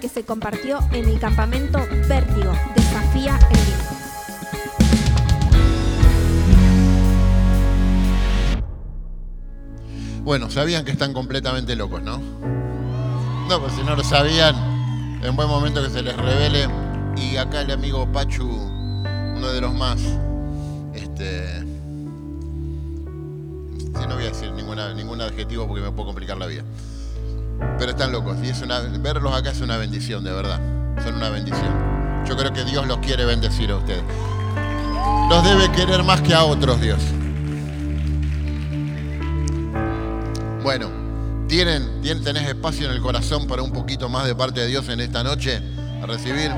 que se compartió en el campamento Vértigo, Desafía el Límite. Bueno, sabían que están completamente locos, ¿no? No, pues si no lo sabían, en buen momento que se les revele. Y acá el amigo Pachu, uno de los más, este, sí, no voy a decir ningún adjetivo porque me puedo complicar la vida. Pero están locos y es una, verlos acá es una bendición, de verdad. Son una bendición. Yo creo que Dios los quiere bendecir a ustedes. Los debe querer más que a otros, Dios. Bueno, ¿tienen, tenés espacio en el corazón para un poquito más de parte de Dios en esta noche a recibir?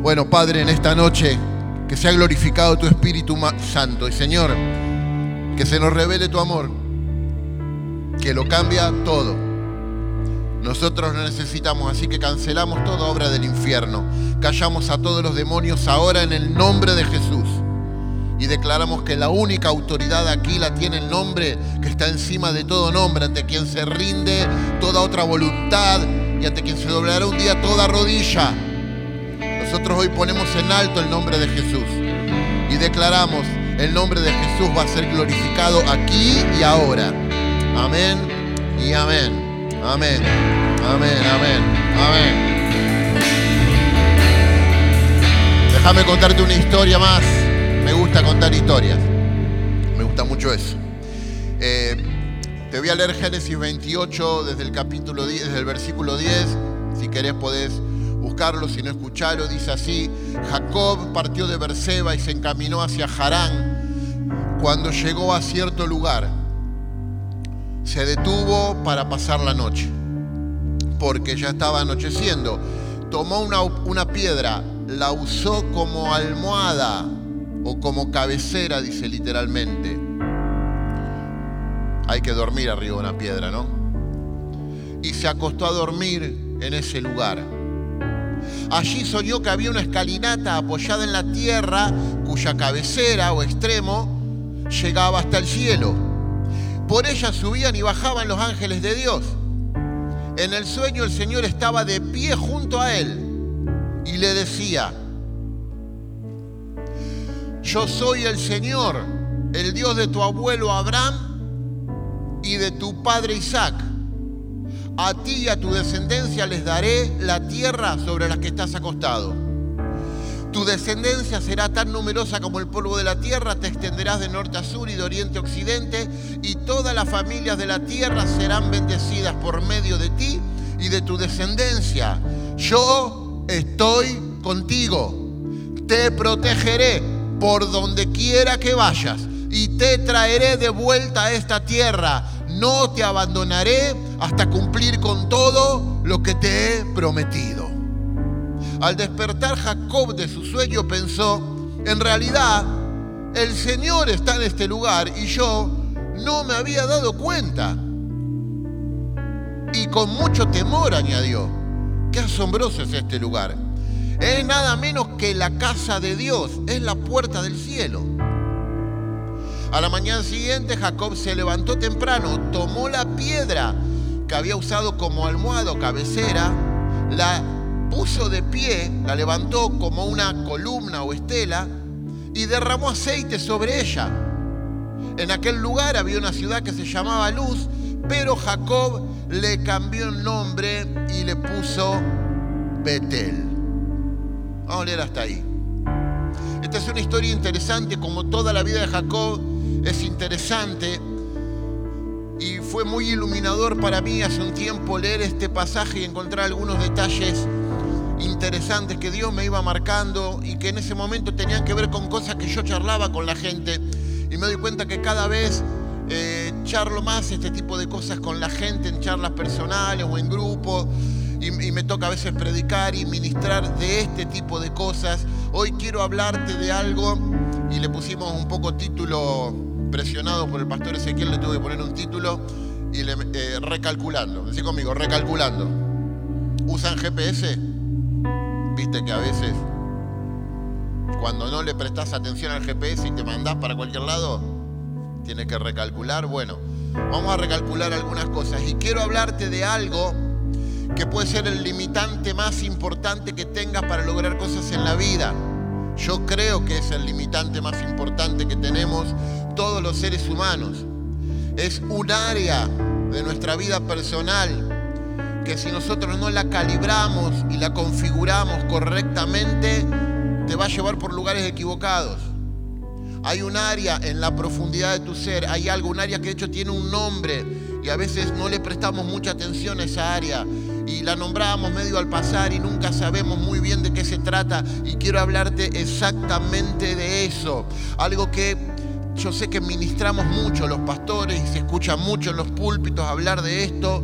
Bueno, Padre, en esta noche, que sea glorificado tu Espíritu Santo. Y Señor, que se nos revele tu amor, que lo cambia todo. Nosotros lo necesitamos, así que cancelamos toda obra del infierno. Callamos a todos los demonios ahora en el nombre de Jesús y declaramos que la única autoridad aquí la tiene el nombre que está encima de todo nombre, ante quien se rinde toda otra voluntad y ante quien se doblará un día toda rodilla. Nosotros hoy ponemos en alto el nombre de Jesús y declaramos el nombre de Jesús va a ser glorificado aquí y ahora. Amén y amén. Amén. Amén, amén, amén. Déjame contarte una historia más me gusta contar historias. Me gusta mucho eso. Eh, te voy a leer Génesis 28 desde el capítulo 10, desde el versículo 10. Si querés podés buscarlo, si no escucharlo. Dice así, Jacob partió de Berseba y se encaminó hacia Harán. Cuando llegó a cierto lugar, se detuvo para pasar la noche, porque ya estaba anocheciendo. Tomó una, una piedra, la usó como almohada o como cabecera, dice literalmente. Hay que dormir arriba de una piedra, ¿no? Y se acostó a dormir en ese lugar. Allí soñó que había una escalinata apoyada en la tierra cuya cabecera o extremo llegaba hasta el cielo. Por ella subían y bajaban los ángeles de Dios. En el sueño el Señor estaba de pie junto a él y le decía, yo soy el Señor, el Dios de tu abuelo Abraham y de tu padre Isaac. A ti y a tu descendencia les daré la tierra sobre la que estás acostado. Tu descendencia será tan numerosa como el polvo de la tierra, te extenderás de norte a sur y de oriente a occidente, y todas las familias de la tierra serán bendecidas por medio de ti y de tu descendencia. Yo estoy contigo, te protegeré por donde quiera que vayas y te traeré de vuelta a esta tierra. No te abandonaré hasta cumplir con todo lo que te he prometido. Al despertar Jacob de su sueño pensó, en realidad el Señor está en este lugar y yo no me había dado cuenta. Y con mucho temor añadió, qué asombroso es este lugar es nada menos que la casa de Dios, es la puerta del cielo. A la mañana siguiente Jacob se levantó temprano, tomó la piedra que había usado como almohada o cabecera, la puso de pie, la levantó como una columna o estela y derramó aceite sobre ella. En aquel lugar había una ciudad que se llamaba Luz, pero Jacob le cambió el nombre y le puso Betel. Vamos a leer hasta ahí. Esta es una historia interesante, como toda la vida de Jacob es interesante. Y fue muy iluminador para mí hace un tiempo leer este pasaje y encontrar algunos detalles interesantes que Dios me iba marcando y que en ese momento tenían que ver con cosas que yo charlaba con la gente. Y me doy cuenta que cada vez eh, charlo más este tipo de cosas con la gente en charlas personales o en grupos y, me toca a veces predicar y ministrar de este tipo de cosas. Hoy quiero hablarte de algo y le pusimos un poco título presionado por el pastor Ezequiel, le tuve que poner un título y le, eh, recalculando. Decí conmigo, recalculando. ¿Usan GPS? Viste que a veces cuando no le prestas atención al GPS y te mandás para cualquier lado, tienes que recalcular. Bueno, vamos a recalcular algunas cosas y quiero hablarte de algo que puede ser el limitante más importante que tengas para lograr cosas en la vida. Yo creo que es el limitante más importante que tenemos todos los seres humanos. Es un área de nuestra vida personal que si nosotros no la calibramos y la configuramos correctamente, te va a llevar por lugares equivocados. Hay un área en la profundidad de tu ser, hay algo, un área que de hecho tiene un nombre y a veces no le prestamos mucha atención a esa área y la nombramos medio al pasar y nunca sabemos muy bien de qué se trata y quiero hablarte exactamente de eso. Algo que yo sé que ministramos mucho los pastores y se escucha mucho en los púlpitos hablar de esto,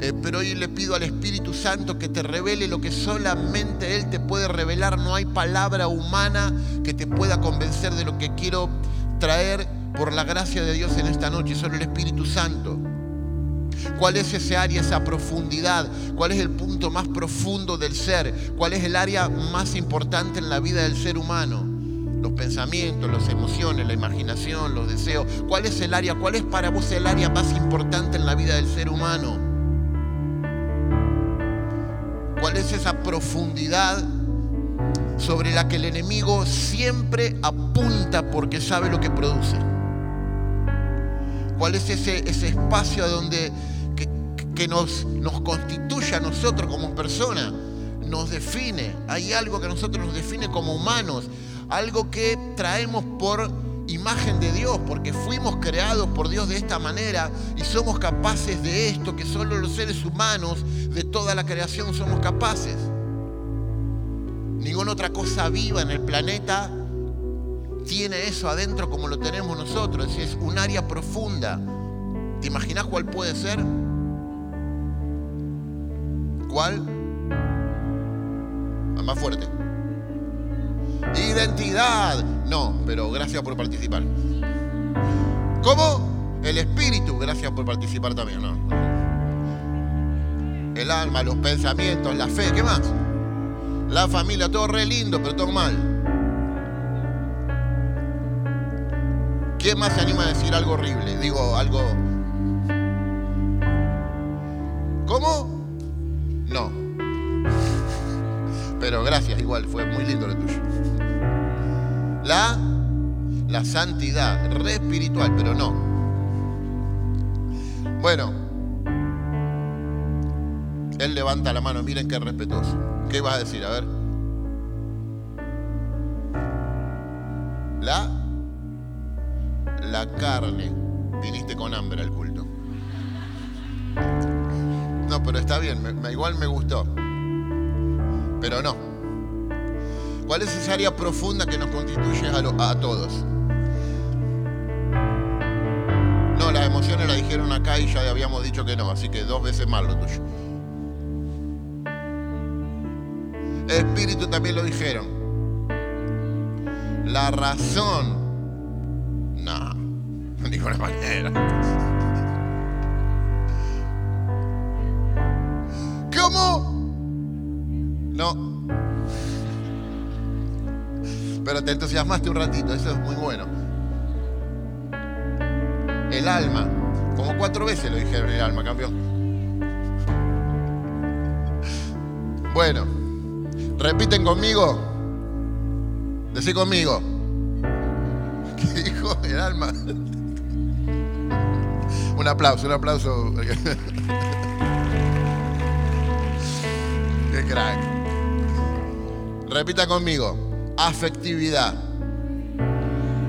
eh, pero hoy le pido al Espíritu Santo que te revele lo que solamente Él te puede revelar. No hay palabra humana que te pueda convencer de lo que quiero traer por la gracia de Dios en esta noche, solo el Espíritu Santo. ¿Cuál es ese área, esa profundidad? ¿Cuál es el punto más profundo del ser? ¿Cuál es el área más importante en la vida del ser humano? Los pensamientos, las emociones, la imaginación, los deseos. ¿Cuál es el área? ¿Cuál es para vos el área más importante en la vida del ser humano? ¿Cuál es esa profundidad sobre la que el enemigo siempre apunta porque sabe lo que produce? ¿Cuál es ese, ese espacio donde que, nos, nos constituye a nosotros como personas? Nos define. Hay algo que a nosotros nos define como humanos. Algo que traemos por imagen de Dios, porque fuimos creados por Dios de esta manera y somos capaces de esto que solo los seres humanos de toda la creación somos capaces. Ninguna otra cosa viva en el planeta tiene eso adentro como lo tenemos nosotros. Es un área profunda. ¿Te imaginas cuál puede ser? ¿Cuál? Más fuerte. Identidad. No, pero gracias por participar. ¿Cómo? El espíritu. Gracias por participar también. No. El alma, los pensamientos, la fe. ¿Qué más? La familia, todo re lindo, pero todo mal. ¿Quién más se anima a decir algo horrible? Digo, algo... ¿Cómo? No. Pero gracias, igual, fue muy lindo lo tuyo. La, la santidad, re espiritual, pero no. Bueno, él levanta la mano, miren qué respetuoso. ¿Qué vas a decir? A ver. La la carne. Viniste con hambre al culto. No, pero está bien, igual me gustó. Pero no. ¿Cuál es esa área profunda que nos constituye a, todos? No, las emociones la dijeron acá y ya habíamos dicho que no, así que dos veces más lo tuyo. Espíritu también lo dijeron. La razón de ninguna manera. ¿Cómo? No. Pero te entusiasmaste un ratito, eso es muy bueno. El alma. Como cuatro veces lo dijeron el alma, campeón. Bueno, repiten conmigo. Decí conmigo. ¿Qué dijo el alma? Un aplauso, un aplauso. Qué crack. Repita conmigo. Afectividad.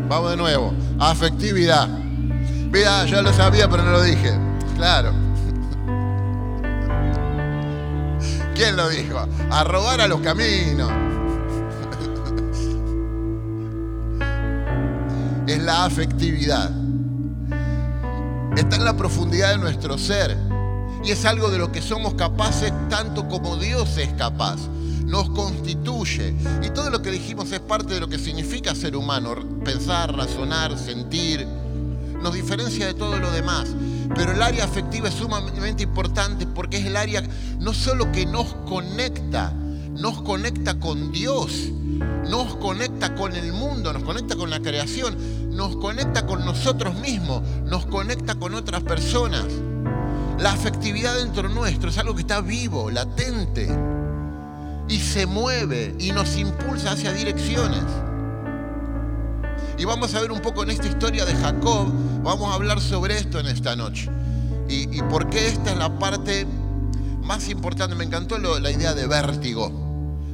Vamos de nuevo. Afectividad. Mira, ya lo sabía, pero no lo dije. Claro. ¿Quién lo dijo? A robar a los caminos. es la afectividad está en la profundidad de nuestro ser. Y es algo de lo que somos capaces tanto como Dios es capaz. Nos constituye. Y todo lo que dijimos es parte de lo que significa ser humano. Pensar, razonar, sentir. Nos diferencia de todo lo demás. Pero el área afectiva es sumamente importante porque es el área no solo que nos conecta, nos conecta con Dios, nos conecta con el mundo, nos conecta con la creación, nos conecta con nosotros mismos, nos conecta con otras personas. La afectividad dentro nuestro es algo que está vivo, latente, y se mueve y nos impulsa hacia direcciones. Y vamos a ver un poco en esta historia de Jacob, vamos a hablar sobre esto en esta noche. Y, por qué esta es la parte más importante. Me encantó la idea de vértigo,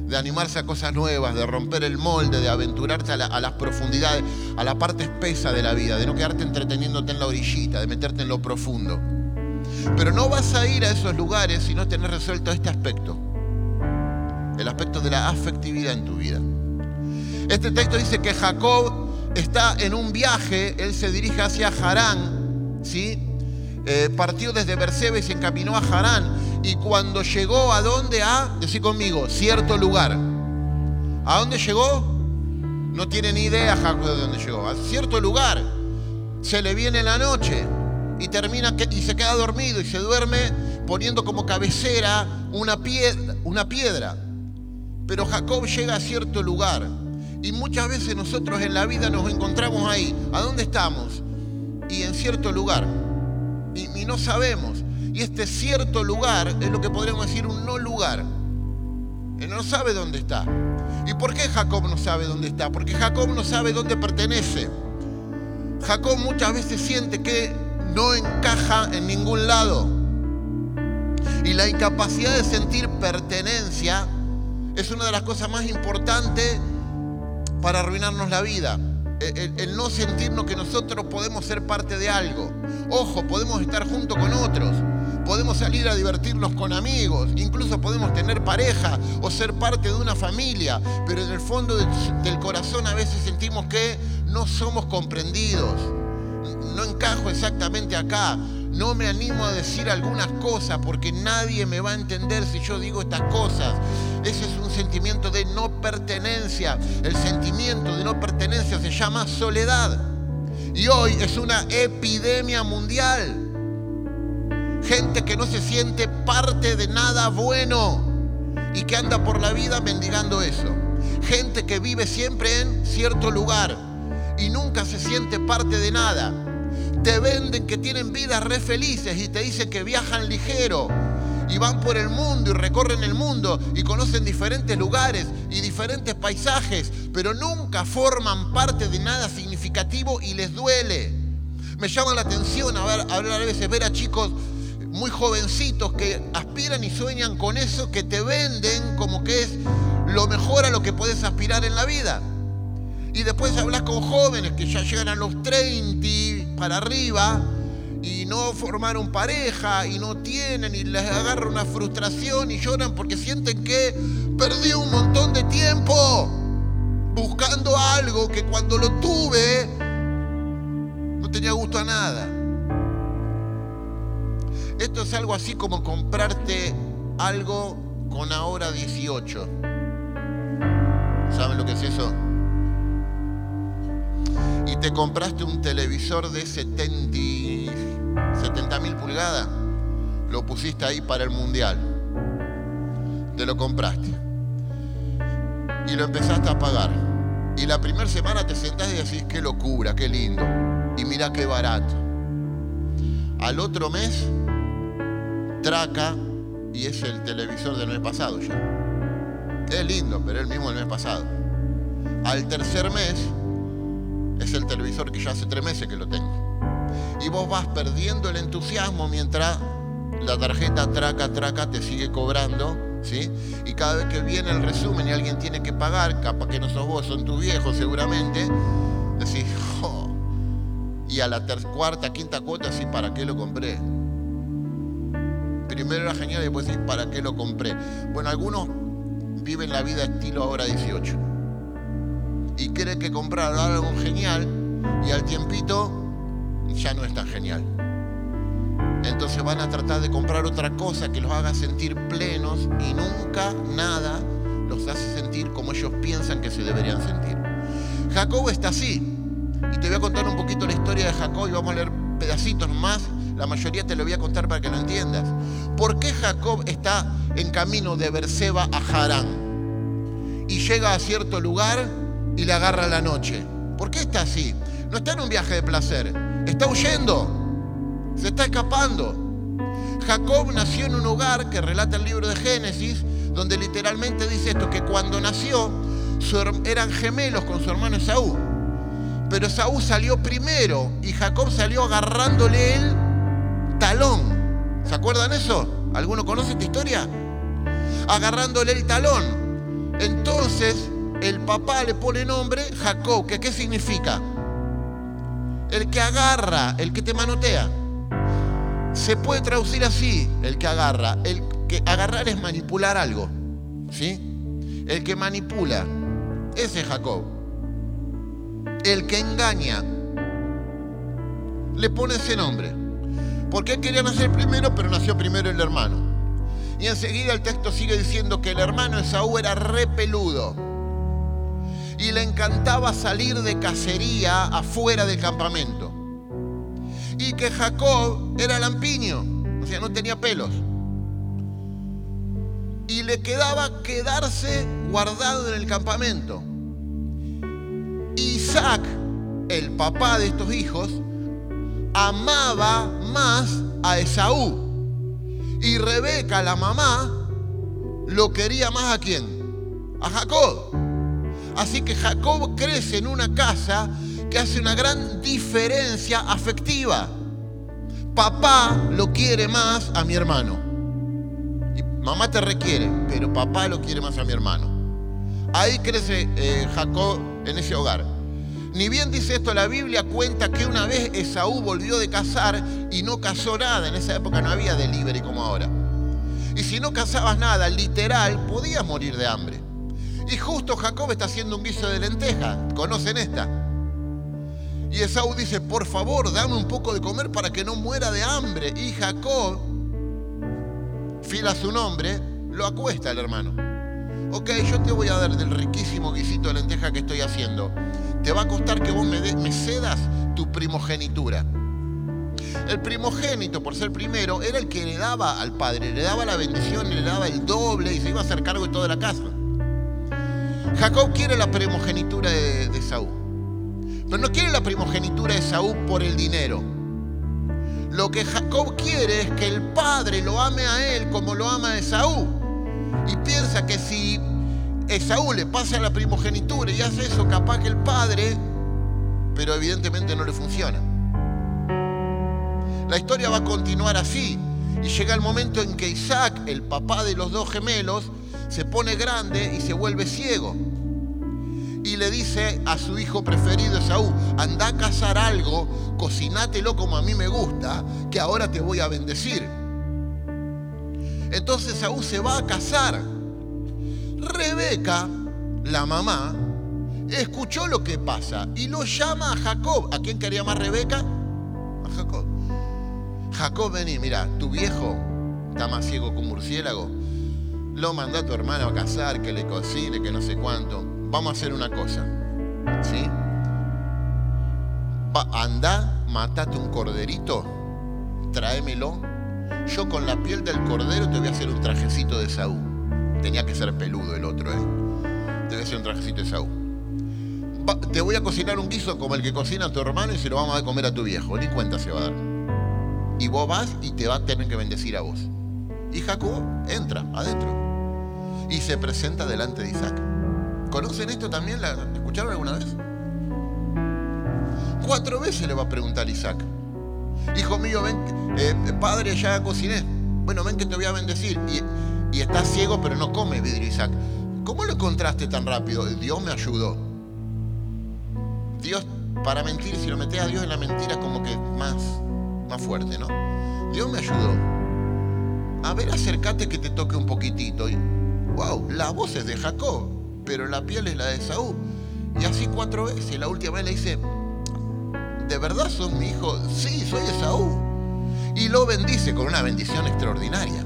de animarse a cosas nuevas, de romper el molde, de aventurarte a, a las profundidades, a la parte espesa de la vida, de no quedarte entreteniéndote en la orillita, de meterte en lo profundo. Pero no vas a ir a esos lugares si no tenés resuelto este aspecto, el aspecto de la afectividad en tu vida. Este texto dice que Jacob está en un viaje, él se dirige hacia Harán, ¿sí? Eh, partió desde Berseba y se encaminó a Harán. Y cuando llegó a dónde? A, decir conmigo, cierto lugar. ¿A dónde llegó? No tiene ni idea Jacob de dónde llegó. A cierto lugar. Se le viene la noche y termina y se queda dormido y se duerme poniendo como cabecera una una piedra. Pero Jacob llega a cierto lugar y muchas veces nosotros en la vida nos encontramos ahí. ¿A dónde estamos? Y en cierto lugar. Y, no sabemos. Y este cierto lugar es lo que podríamos decir un no lugar. Él no sabe dónde está. ¿Y por qué Jacob no sabe dónde está? Porque Jacob no sabe dónde pertenece. Jacob muchas veces siente que no encaja en ningún lado. Y la incapacidad de sentir pertenencia es una de las cosas más importantes para arruinarnos la vida. El, no sentirnos que nosotros podemos ser parte de algo. Ojo, podemos estar junto con otros, podemos salir a divertirnos con amigos, incluso podemos tener pareja o ser parte de una familia, pero en el fondo del corazón a veces sentimos que no somos comprendidos. No encajo exactamente acá. No me animo a decir algunas cosas porque nadie me va a entender si yo digo estas cosas. Ese es un sentimiento de no pertenencia. El sentimiento de no pertenencia se llama soledad. Y hoy es una epidemia mundial. Gente que no se siente parte de nada bueno y que anda por la vida mendigando eso. Gente que vive siempre en cierto lugar y nunca se siente parte de nada. Te venden que tienen vidas re felices y te dicen que viajan ligero y van por el mundo y recorren el mundo y conocen diferentes lugares y diferentes paisajes, pero nunca forman parte de nada significativo y les duele. Me llama la atención a ver, ver a veces ver a chicos muy jovencitos que aspiran y sueñan con eso que te venden como que es lo mejor a lo que puedes aspirar en la vida. Y después hablas con jóvenes que ya llegan a los 30 para arriba y no formaron pareja y no tienen y les agarra una frustración y lloran porque sienten que perdí un montón de tiempo buscando algo que cuando lo tuve no tenía gusto a nada. Esto es algo así como comprarte algo con ahora 18. ¿Saben lo que es eso? Y te compraste un televisor de 70 mil pulgadas. Lo pusiste ahí para el mundial. Te lo compraste. Y lo empezaste a pagar. Y la primera semana te sentás y decís, qué locura, qué lindo. Y mira qué barato. Al otro mes, traca y es el televisor del mes pasado ya. Es lindo, pero es el mismo del mes pasado. Al tercer mes, es el televisor que ya hace tres meses que lo tengo. Y vos vas perdiendo el entusiasmo mientras la tarjeta traca, traca te sigue cobrando, ¿sí? Y cada vez que viene el resumen y alguien tiene que pagar, capaz que no sos vos, son tus viejos seguramente, decís, oh. y a la cuarta, quinta cuota, sí, ¿para qué lo compré? Primero era genial y después decís, ¿para qué lo compré? Bueno, algunos viven la vida estilo ahora 18 y creen que comprar algo genial y al tiempito ya no es tan genial. Entonces van a tratar de comprar otra cosa que los haga sentir plenos y nunca nada los hace sentir como ellos piensan que se deberían sentir. Jacob está así. Y te voy a contar un poquito la historia de Jacob y vamos a leer pedacitos más. La mayoría te lo voy a contar para que lo entiendas. ¿Por qué Jacob está en camino de Berseba a Harán? Y llega a cierto lugar y le agarra la noche. ¿Por qué está así? No está en un viaje de placer, está huyendo, se está escapando. Jacob nació en un hogar que relata el libro de Génesis, donde literalmente dice esto, que cuando nació eran gemelos con su hermano Esaú. Pero Esaú salió primero y Jacob salió agarrándole el talón. ¿Se acuerdan eso? ¿Alguno conoce esta historia? Agarrándole el talón. Entonces el papá le pone nombre Jacob, que qué significa? El que agarra, el que te manotea. Se puede traducir así, el que agarra. El que agarrar es manipular algo. ¿Sí? El que manipula. Ese es Jacob. El que engaña. Le pone ese nombre. Porque él quería nacer primero, pero nació primero el hermano. Y enseguida el texto sigue diciendo que el hermano Esaú era repeludo y le encantaba salir de cacería afuera del campamento. Y que Jacob era lampiño, o sea, no tenía pelos. Y le quedaba quedarse guardado en el campamento. Isaac, el papá de estos hijos, amaba más a Esaú. Y Rebeca, la mamá, lo quería más a quién? A Jacob. Así que Jacob crece en una casa que hace una gran diferencia afectiva. Papá lo quiere más a mi hermano. Y mamá te requiere, pero papá lo quiere más a mi hermano. Ahí crece eh, Jacob en ese hogar. Ni bien dice esto la Biblia, cuenta que una vez Esaú volvió de cazar y no cazó nada. En esa época no había delivery como ahora. Y si no cazabas nada, literal, podías morir de hambre. Y justo Jacob está haciendo un guiso de lenteja. ¿Conocen esta? Y Esaú dice, por favor, dame un poco de comer para que no muera de hambre. Y Jacob, fila su nombre, lo acuesta al hermano. Ok, yo te voy a dar del riquísimo guisito de lenteja que estoy haciendo. Te va a costar que vos me, cedas tu primogenitura. El primogénito, por ser primero, era el que le daba al padre, le daba la bendición, le daba el doble y se iba a hacer cargo de toda la casa. Jacob quiere la primogenitura de, Saúl. Pero no quiere la primogenitura de Saúl por el dinero. Lo que Jacob quiere es que el padre lo ame a él como lo ama a Esaú. Y piensa que si Esaú le pasa la primogenitura y hace eso, capaz que el padre, pero evidentemente no le funciona. La historia va a continuar así. Y llega el momento en que Isaac, el papá de los dos gemelos, se pone grande y se vuelve ciego. Y le dice a su hijo preferido Esaú, anda a cazar algo, cocinátelo como a mí me gusta, que ahora te voy a bendecir. Entonces Esaú se va a casar. Rebeca, la mamá, escuchó lo que pasa y lo llama a Jacob. ¿A quién quería más Rebeca? A Jacob. Jacob, vení, mira, tu viejo está más ciego que un murciélago lo manda a tu hermano a casar, que le cocine, que no sé cuánto. Vamos a hacer una cosa. ¿Sí? Va, anda, matate un corderito, tráemelo. Yo con la piel del cordero te voy a hacer un trajecito de Saúl. Tenía que ser peludo el otro, ¿eh? Te voy a hacer un trajecito de Saúl. te voy a cocinar un guiso como el que cocina tu hermano y se lo vamos a comer a tu viejo. Ni cuenta se va a dar. Y vos vas y te va a tener que bendecir a vos. Y Jacob entra adentro y se presenta delante de Isaac. ¿Conocen esto también? ¿La escucharon alguna vez? Cuatro veces le va a preguntar Isaac. Hijo mío, ven, eh, padre, ya cociné. Bueno, ven que te voy a bendecir. Y, y estás ciego, pero no come vidrio, Isaac. ¿Cómo lo encontraste tan rápido? Dios me ayudó. Dios, para mentir, si lo metes a Dios en la mentira, como que más, más fuerte, ¿no? Dios me ayudó. A ver, acércate que te toque un poquitito wow, la voz es de Jacob, pero la piel es la de Saúl. Y así cuatro veces. La última vez le dice, ¿de verdad son mi hijo? Sí, soy Esaú. Y lo bendice con una bendición extraordinaria.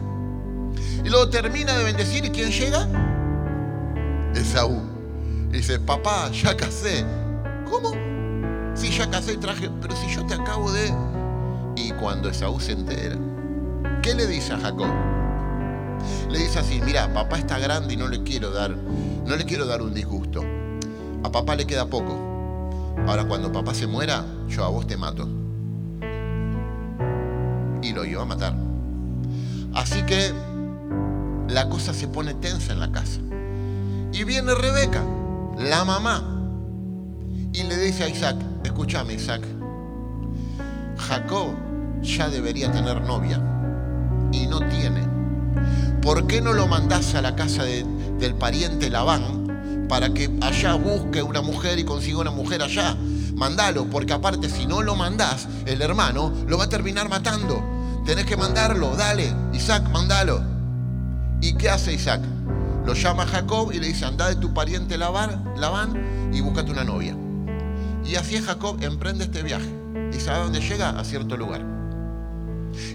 Y luego termina de bendecir y ¿quién llega? Esaú. Y dice, papá, ya casé. ¿Cómo? Sí, ya casé y traje, pero si yo te acabo de... Y cuando Esaú se entera, ¿qué le dice a Jacob? le dice así, mira, papá está grande y no le quiero dar, no le quiero dar un disgusto. A papá le queda poco. Ahora cuando papá se muera, yo a vos te mato. Y lo iba a matar. Así que la cosa se pone tensa en la casa. Y viene Rebeca, la mamá, y le dice a Isaac, escúchame Isaac, Jacob ya debería tener novia y no tiene. ¿Por qué no lo mandás a la casa del pariente Labán para que allá busque una mujer y consiga una mujer allá? Mandalo, porque aparte si no lo mandás, el hermano lo va a terminar matando. Tenés que mandarlo, dale, Isaac, mandalo. ¿Y qué hace Isaac? Lo llama Jacob y le dice, anda de tu pariente Labán, y búscate una novia. Y así Jacob emprende este viaje. ¿Y sabe dónde llega? A cierto lugar.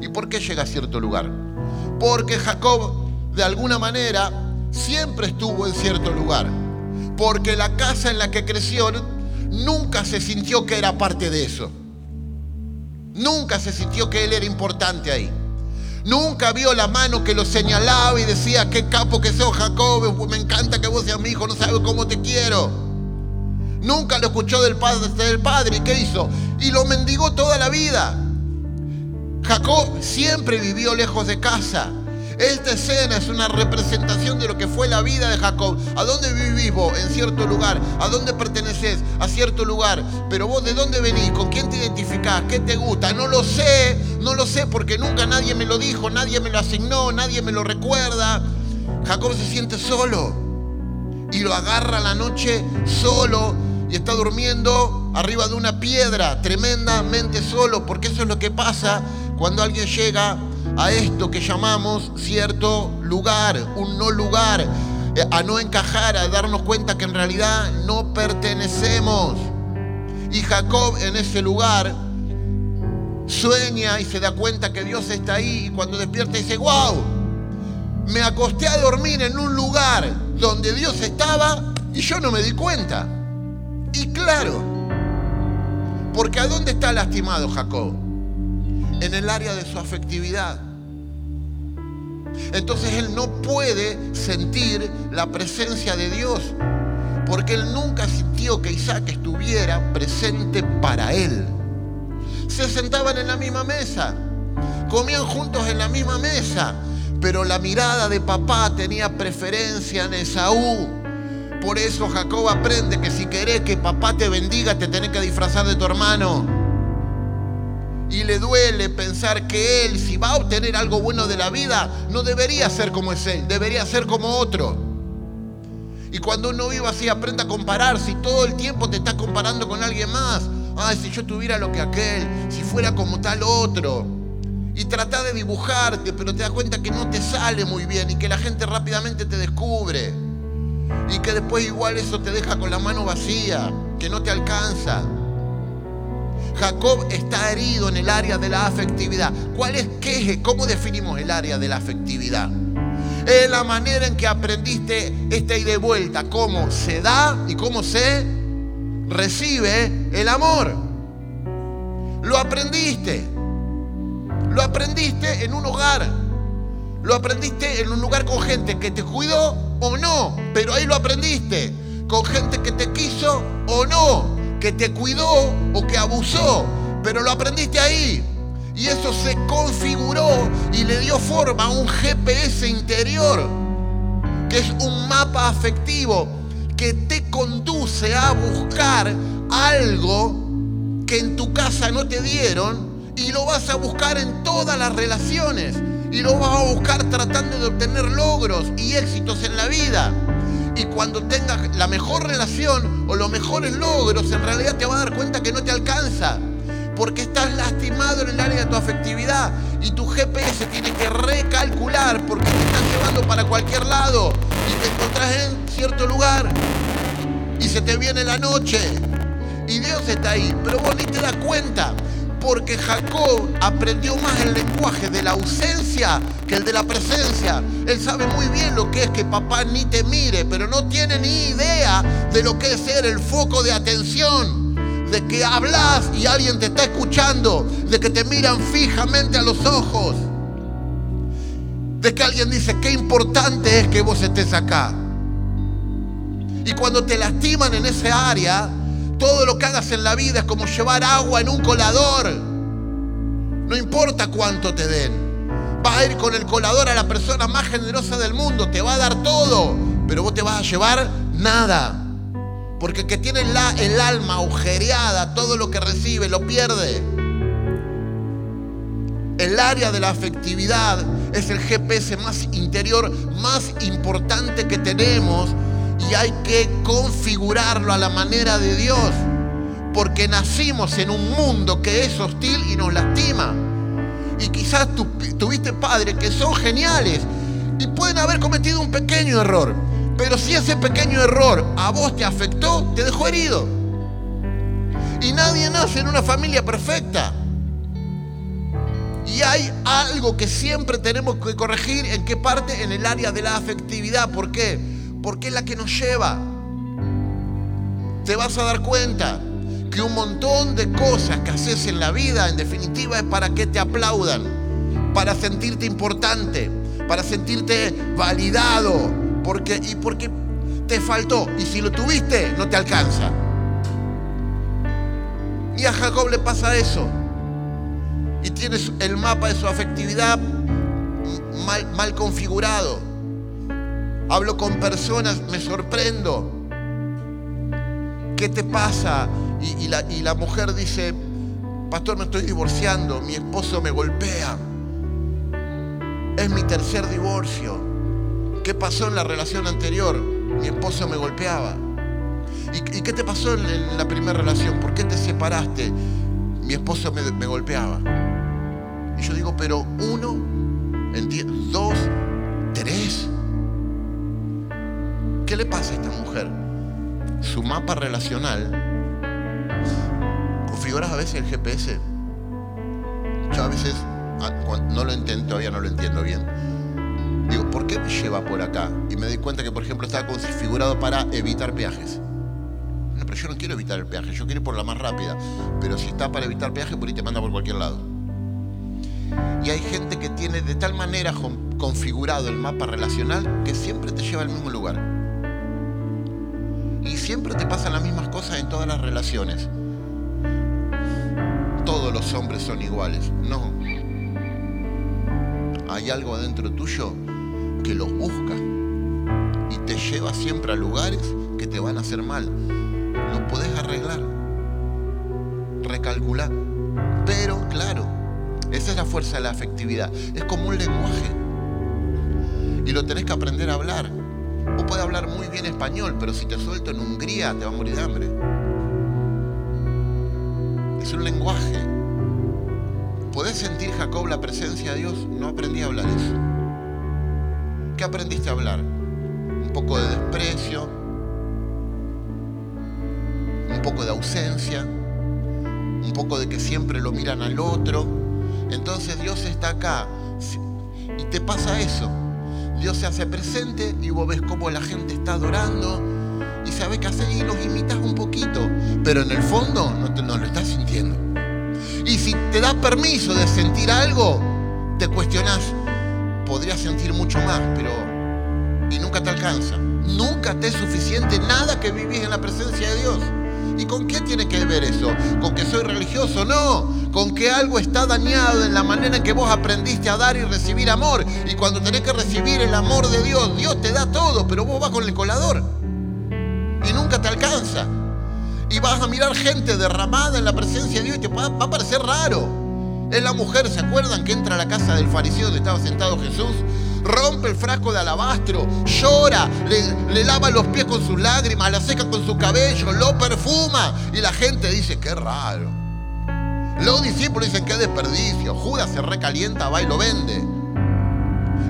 ¿Y por qué llega a cierto lugar? Porque Jacob, de alguna manera, siempre estuvo en cierto lugar. Porque la casa en la que creció nunca se sintió que era parte de eso. Nunca se sintió que él era importante ahí. Nunca vio la mano que lo señalaba y decía, qué capo que sos Jacob, me encanta que vos seas mi hijo, no sabes cómo te quiero. Nunca lo escuchó del padre, del padre. ¿Y qué hizo? Y lo mendigó toda la vida. Jacob siempre vivió lejos de casa. Esta escena es una representación de lo que fue la vida de Jacob. ¿A dónde vivís vos? En cierto lugar. ¿A dónde perteneces? A cierto lugar. Pero vos de dónde venís? ¿Con quién te identificás? ¿Qué te gusta? No lo sé. No lo sé porque nunca nadie me lo dijo, nadie me lo asignó, nadie me lo recuerda. Jacob se siente solo. Y lo agarra la noche solo y está durmiendo arriba de una piedra, tremendamente solo, porque eso es lo que pasa cuando alguien llega a esto que llamamos cierto lugar, un no lugar, eh, a no encajar, a darnos cuenta que en realidad no pertenecemos. Y Jacob en ese lugar sueña y se da cuenta que Dios está ahí y cuando despierta dice, wow, me acosté a dormir en un lugar donde Dios estaba y yo no me di cuenta. Y claro, porque ¿a dónde está lastimado Jacob? En el área de su afectividad. Entonces él no puede sentir la presencia de Dios, porque él nunca sintió que Isaac estuviera presente para él. Se sentaban en la misma mesa, comían juntos en la misma mesa, pero la mirada de papá tenía preferencia en Esaú. Por eso Jacob aprende que si querés que papá te bendiga, te tenés que disfrazar de tu hermano. Y le duele pensar que él, si va a obtener algo bueno de la vida, no debería ser como es él, debería ser como otro. Y cuando uno vive así, aprende a comparar. Si todo el tiempo te estás comparando con alguien más, ay, si yo tuviera lo que aquel, si fuera como tal otro. Y trata de dibujarte, pero te das cuenta que no te sale muy bien y que la gente rápidamente te descubre y que después igual eso te deja con la mano vacía, que no te alcanza. Jacob está herido en el área de la afectividad. ¿Cuál es qué? ¿Cómo definimos el área de la afectividad? Es la manera en que aprendiste esta y de vuelta, cómo se da y cómo se recibe el amor. Lo aprendiste. Lo aprendiste en un hogar. Lo aprendiste en un lugar con gente que te cuidó o no, pero ahí lo aprendiste. Con gente que te quiso o no, que te cuidó o que abusó, pero lo aprendiste ahí. Y eso se configuró y le dio forma a un GPS interior, que es un mapa afectivo que te conduce a buscar algo que en tu casa no te dieron y lo vas a buscar en todas las relaciones y lo vas a buscar tratando de obtener logros y éxitos en la vida. Y cuando tengas la mejor relación o los mejores logros, en realidad te vas a dar cuenta que no te alcanza. Porque estás lastimado en el área de tu afectividad y tu GPS tiene que recalcular porque te están llevando para cualquier lado y te encontrás en cierto lugar y se te viene la noche y Dios está ahí, pero vos ni te das cuenta porque Jacob aprendió más el lenguaje de la ausencia que el de la presencia. Él sabe muy bien lo que es que papá ni te mire, pero no tiene ni idea de lo que es ser el foco de atención. De que hablas y alguien te está escuchando, de que te miran fijamente a los ojos, de que alguien dice, qué importante es que vos estés acá. Y cuando te lastiman en ese área, todo lo que hagas en la vida es como llevar agua en un colador. No importa cuánto te den. Va a ir con el colador a la persona más generosa del mundo, te va a dar todo, pero vos te vas a llevar nada. Porque el que tiene el alma agujereada, todo lo que recibe, lo pierde. El área de la afectividad es el GPS más interior, más importante que tenemos y hay que configurarlo a la manera de Dios. Porque nacimos en un mundo que es hostil y nos lastima. Y quizás tuviste padres que son geniales y pueden haber cometido un pequeño error. Pero si ese pequeño error a vos te afectó, te dejó herido. Y nadie nace en una familia perfecta. Y hay algo que siempre tenemos que corregir. ¿En qué parte? En el área de la afectividad. ¿Por qué? Porque es la que nos lleva. Te vas a dar cuenta que un montón de cosas que haces en la vida, en definitiva, es para que te aplaudan, para sentirte importante, para sentirte validado, porque, y porque te faltó. Y si lo tuviste, no te alcanza. Y a Jacob le pasa eso y tienes el mapa de su afectividad mal, configurado. Hablo con personas, me sorprendo. ¿Qué te pasa? Y, la, mujer dice, pastor, me estoy divorciando, mi esposo me golpea. Es mi tercer divorcio. ¿Qué pasó en la relación anterior? Mi esposo me golpeaba. ¿Y, qué te pasó en, la primera relación? ¿Por qué te separaste? Mi esposo me, me golpeaba. Y yo digo, pero uno, dos, tres. ¿Qué le pasa a esta mujer? Su mapa relacional, configuras a veces el GPS. Yo a veces ah, no lo entiendo, todavía no lo entiendo bien. Digo, ¿por qué me lleva por acá? Y me doy cuenta que, por ejemplo, estaba configurado para evitar peajes. No, pero yo no quiero evitar el peaje, yo quiero ir por la más rápida. Pero si está para evitar peaje, por ahí te manda por cualquier lado. Y hay gente que tiene de tal manera configurado el mapa relacional que siempre te lleva al mismo lugar. Y siempre te pasan las mismas cosas en todas las relaciones. Todos los hombres son iguales. No. Hay algo adentro tuyo que los busca y te lleva siempre a lugares que te van a hacer mal. Lo puedes arreglar, recalcular. Pero claro, esa es la fuerza de la afectividad. Es como un lenguaje. Y lo tenés que aprender a hablar. Vos puedes hablar muy bien español, pero si te suelto en Hungría te va a morir de hambre. Es un lenguaje. ¿Podés sentir, Jacob, la presencia de Dios? No aprendí a hablar eso. ¿Qué aprendiste a hablar? Un poco de desprecio, un poco de ausencia, un poco de que siempre lo miran al otro entonces Dios está acá y te pasa eso. Dios se hace presente y vos ves cómo la gente está adorando y sabes qué hacer y los imitas un poquito, pero en el fondo no, no lo estás sintiendo. Y si te da permiso de sentir algo, te cuestionas, podrías sentir mucho más, pero y nunca te alcanza. Nunca te es suficiente nada que vivís en la presencia de Dios. ¿Y con qué tiene que ver eso? ¿Con que soy religioso? No, con que algo está dañado en la manera en que vos aprendiste a dar y recibir amor. Y cuando tenés que recibir el amor de Dios, Dios te da todo, pero vos vas con el colador. Y nunca te alcanza. Y vas a mirar gente derramada en la presencia de Dios y te va, a parecer raro. Es la mujer, ¿se acuerdan que entra a la casa del fariseo donde estaba sentado Jesús? rompe el frasco de alabastro, llora, le, lava los pies con sus lágrimas, la seca con su cabello, lo perfuma. Y la gente dice, qué raro. Los discípulos dicen, qué desperdicio. Judas se recalienta, va y lo vende.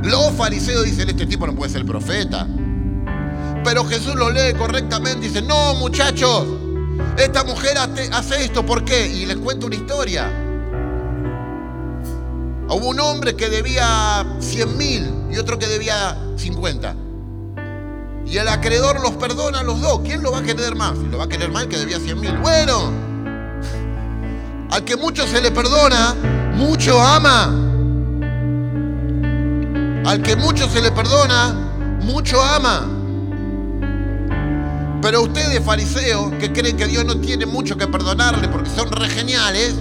Los fariseos dicen, este tipo no puede ser profeta. Pero Jesús lo lee correctamente y dice, no muchachos, esta mujer hace esto, ¿por qué? Y les cuento una historia. Hubo un hombre que debía 100 mil y otro que debía 50. Y el acreedor los perdona a los dos. ¿Quién lo va a querer más? Si lo va a querer más que debía 100 mil. Bueno, al que mucho se le perdona, mucho ama. Al que mucho se le perdona, mucho ama. Pero ustedes, fariseos, que creen que Dios no tiene mucho que perdonarle porque son re geniales,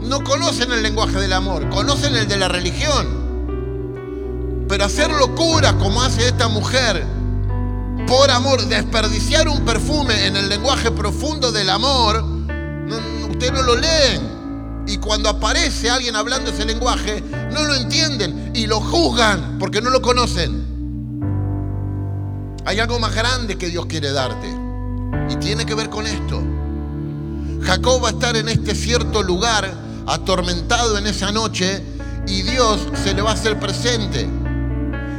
no conocen el lenguaje del amor, conocen el de la religión. Pero hacer locura como hace esta mujer, por amor, desperdiciar un perfume en el lenguaje profundo del amor, ustedes no lo leen. Y cuando aparece alguien hablando ese lenguaje, no lo entienden y lo juzgan porque no lo conocen. Hay algo más grande que Dios quiere darte. Y tiene que ver con esto. Jacob va a estar en este cierto lugar, atormentado en esa noche, y Dios se le va a hacer presente.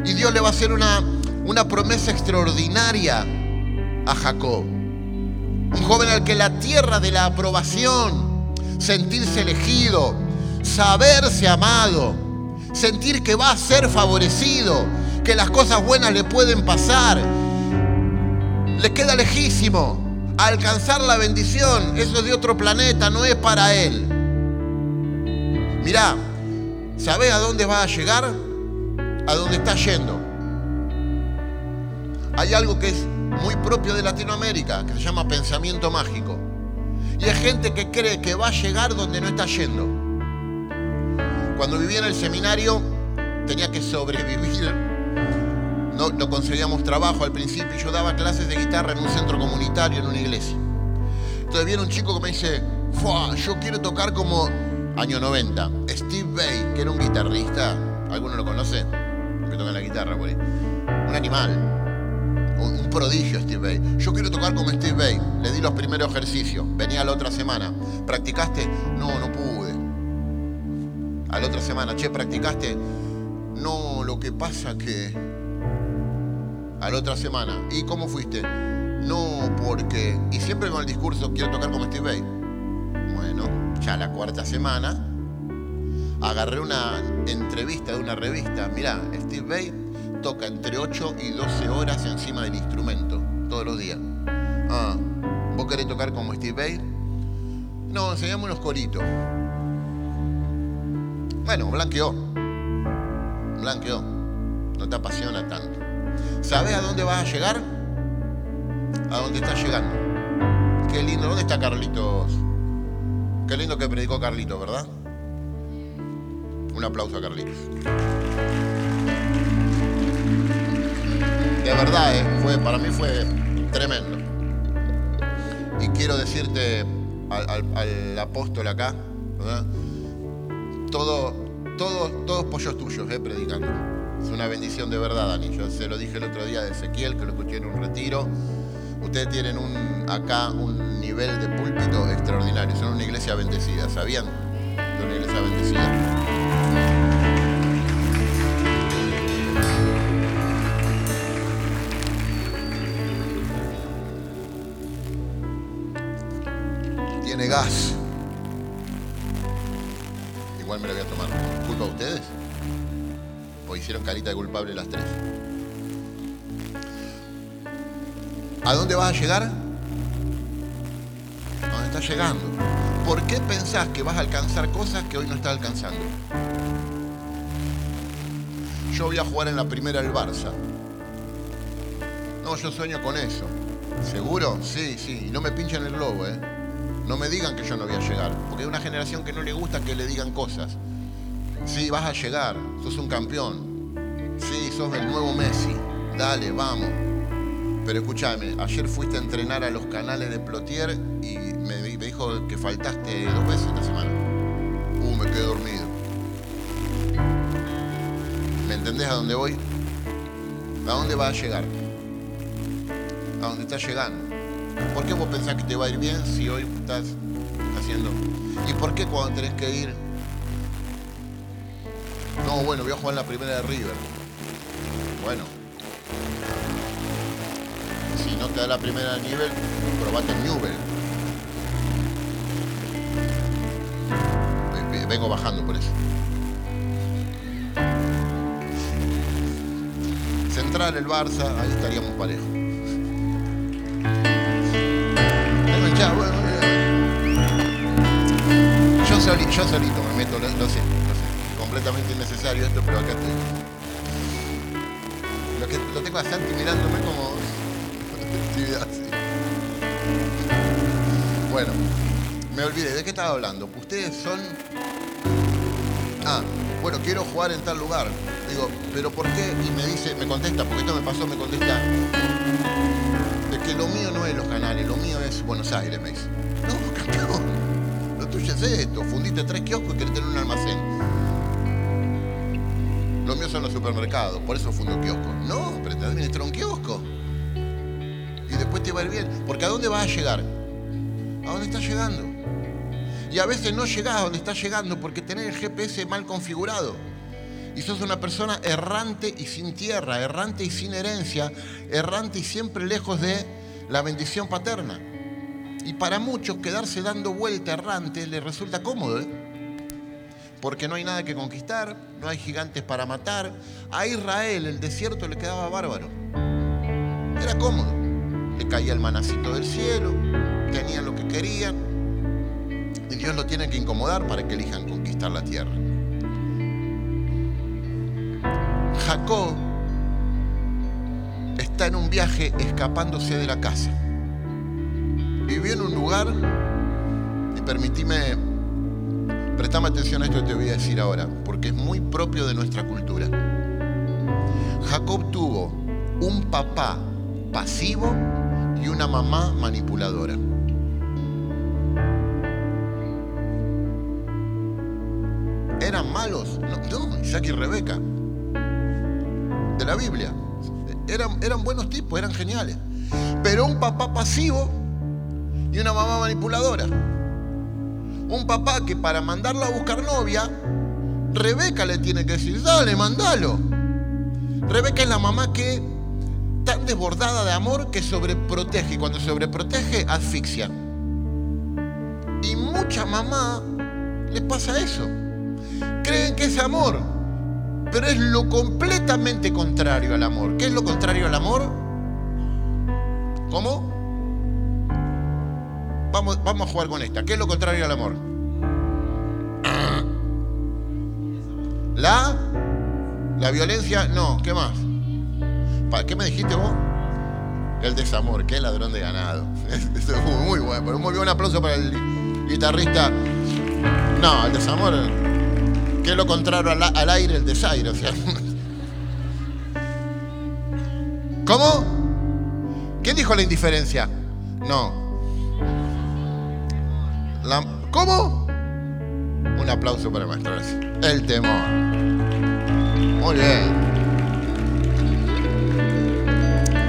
Y Dios le va a hacer una, una promesa extraordinaria a Jacob. Un joven al que la tierra de la aprobación, sentirse elegido, saberse amado, sentir que va a ser favorecido, que las cosas buenas le pueden pasar, le queda lejísimo. Alcanzar la bendición, eso es de otro planeta, no es para él. Mirá, ¿sabés a dónde va a llegar? A dónde está yendo. Hay algo que es muy propio de Latinoamérica, que se llama pensamiento mágico. Y hay gente que cree que va a llegar donde no está yendo. Cuando vivía en el seminario tenía que sobrevivir no, conseguíamos trabajo al principio yo daba clases de guitarra en un centro comunitario, en una iglesia. Entonces viene un chico que me dice, yo quiero tocar como año 90, Steve Bay, que era un guitarrista, ¿alguno lo conoce? Que toca la guitarra ahí. Un animal, un, prodigio Steve Bay. Yo quiero tocar como Steve Bay. Le di los primeros ejercicios. Venía la otra semana. ¿Practicaste? No, no pude. A la otra semana, che, ¿practicaste? No, lo que pasa que a la otra semana. ¿Y cómo fuiste? No, porque... Y siempre con el discurso, quiero tocar como Steve Bay. Bueno, ya la cuarta semana, agarré una entrevista de una revista. Mirá, Steve Bay toca entre 8 y 12 horas encima del instrumento, todos los días. Ah, ¿vos querés tocar como Steve Bay? No, enseñame unos coritos. Bueno, blanqueó. Blanqueó. No te apasiona tanto. ¿Sabes a dónde vas a llegar? A dónde estás llegando. Qué lindo. ¿Dónde está Carlitos? Qué lindo que predicó Carlitos, ¿verdad? Un aplauso a Carlitos. De verdad, ¿eh? fue, para mí fue tremendo. Y quiero decirte al, apóstol acá, ¿verdad? Todo, todos, todos pollos tuyos, ¿eh? Predicando. Es una bendición de verdad, Dani. Yo se lo dije el otro día de Ezequiel, que lo escuché en un retiro. Ustedes tienen un, acá un nivel de púlpito extraordinario. Son una iglesia bendecida, ¿sabían? Son una iglesia bendecida. Gas. Igual me lo voy a tomar. ¿Culpa a ustedes? o hicieron carita de culpable las tres. ¿A dónde vas a llegar? ¿A dónde estás llegando? ¿Por qué pensás que vas a alcanzar cosas que hoy no estás alcanzando? Yo voy a jugar en la primera del Barça. No, yo sueño con eso. ¿Seguro? Sí, sí. Y no me pinchen el globo, ¿eh? No me digan que yo no voy a llegar. Porque hay una generación que no le gusta que le digan cosas. Sí, vas a llegar, sos un campeón. Sí, sos el nuevo Messi. Dale, vamos. Pero escúchame, ayer fuiste a entrenar a los canales de Plotier y me, dijo que faltaste dos veces esta semana. Uh, me quedé dormido. ¿Me entendés a dónde voy? ¿A dónde vas a llegar? ¿A dónde estás llegando? ¿Por qué vos pensás que te va a ir bien si hoy estás haciendo? ¿Y por qué cuando tenés que ir no, bueno, voy a jugar la primera de River. Bueno. Si no te da la primera de nivel, probate en Newell. Vengo bajando por eso. Central el Barça, ahí estaríamos parejos. Yo solito, yo solito me meto, lo, lo sé completamente innecesario esto, pero acá estoy. Lo, que, lo tengo a Santi mirándome como Bueno, me olvidé, ¿de qué estaba hablando? Ustedes son... Ah, bueno, quiero jugar en tal lugar. Digo, ¿pero por qué? Y me dice, me contesta, porque esto me pasó, me contesta, es lo mío no es los canales, lo mío es Buenos Aires, me dice. No, campeón, lo tuyo es esto, fundiste tres kioscos y querés tener un almacén. Lo mío son los supermercados, por eso fundo kioscos. No, pero te administrar un kiosco. Y después te va a ir bien. Porque ¿a dónde vas a llegar? ¿A dónde estás llegando? Y a veces no llegás a donde estás llegando porque tenés el GPS mal configurado. Y sos una persona errante y sin tierra, errante y sin herencia, errante y siempre lejos de la bendición paterna. Y para muchos quedarse dando vuelta errante les resulta cómodo, ¿eh? porque no hay nada que conquistar, no hay gigantes para matar. A Israel el desierto le quedaba bárbaro. Era cómodo. Le caía el manacito del cielo, tenían lo que querían. Y Dios lo tiene que incomodar para que elijan conquistar la tierra. Jacob está en un viaje escapándose de la casa. Vivió en un lugar, y permitime Prestame atención a esto que te voy a decir ahora, porque es muy propio de nuestra cultura. Jacob tuvo un papá pasivo y una mamá manipuladora. ¿Eran malos? No, Isaac y Rebeca. De la Biblia. Eran, eran buenos tipos, eran geniales. Pero un papá pasivo y una mamá manipuladora un papá que para mandarlo a buscar novia, Rebeca le tiene que decir, dale, mandalo. Rebeca es la mamá que tan desbordada de amor que sobreprotege y cuando sobreprotege asfixia. Y mucha mamá le pasa eso. Creen que es amor, pero es lo completamente contrario al amor. ¿Qué es lo contrario al amor? ¿Cómo? Vamos, vamos a jugar con esta. ¿Qué es lo contrario al amor? La, la violencia, no, ¿qué más? ¿Qué me dijiste vos? El desamor, qué ladrón de ganado. Esto es muy, bueno. Muy bien, un aplauso para el guitarrista. No, el desamor, que es lo contrario al, aire, el desaire. ¿Cómo? ¿Quién dijo la indiferencia? No. ¿Cómo? Un aplauso para el maestro. El temor. Muy bien.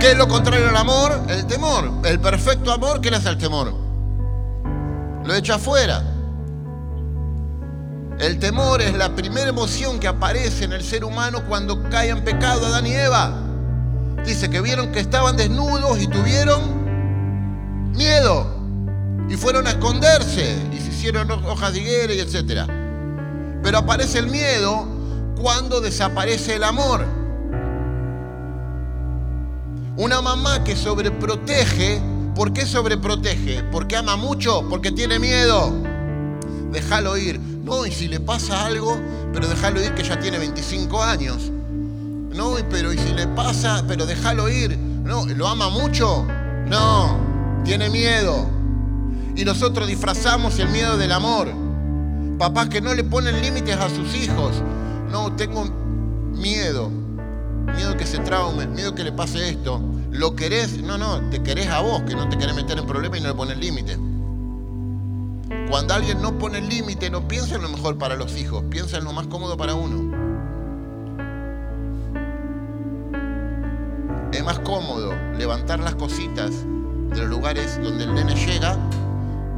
¿Qué es lo contrario al amor? El temor. El perfecto amor, ¿qué es el temor? Lo echa afuera. El temor es la primera emoción que aparece en el ser humano cuando cae en pecado Adán y Eva. Dice que vieron que estaban desnudos y tuvieron miedo y fueron a esconderse y se hicieron hojas de higuera y etc. Pero aparece el miedo cuando desaparece el amor. Una mamá que sobreprotege, ¿por qué sobreprotege? Porque ama mucho, porque tiene miedo. Déjalo ir. No, y si le pasa algo, pero déjalo ir que ya tiene 25 años. No, pero y si le pasa, pero déjalo ir. No, ¿lo ama mucho? No, tiene miedo. Y nosotros disfrazamos el miedo del amor. Papás que no le ponen límites a sus hijos. No, tengo miedo. Miedo que se traume, miedo que le pase esto. ¿Lo querés? No, no, te querés a vos, que no te querés meter en problemas y no le pones límite. Cuando alguien no pone límite, no piensa en lo mejor para los hijos, piensa en lo más cómodo para uno. Es más cómodo levantar las cositas de los lugares donde el nene llega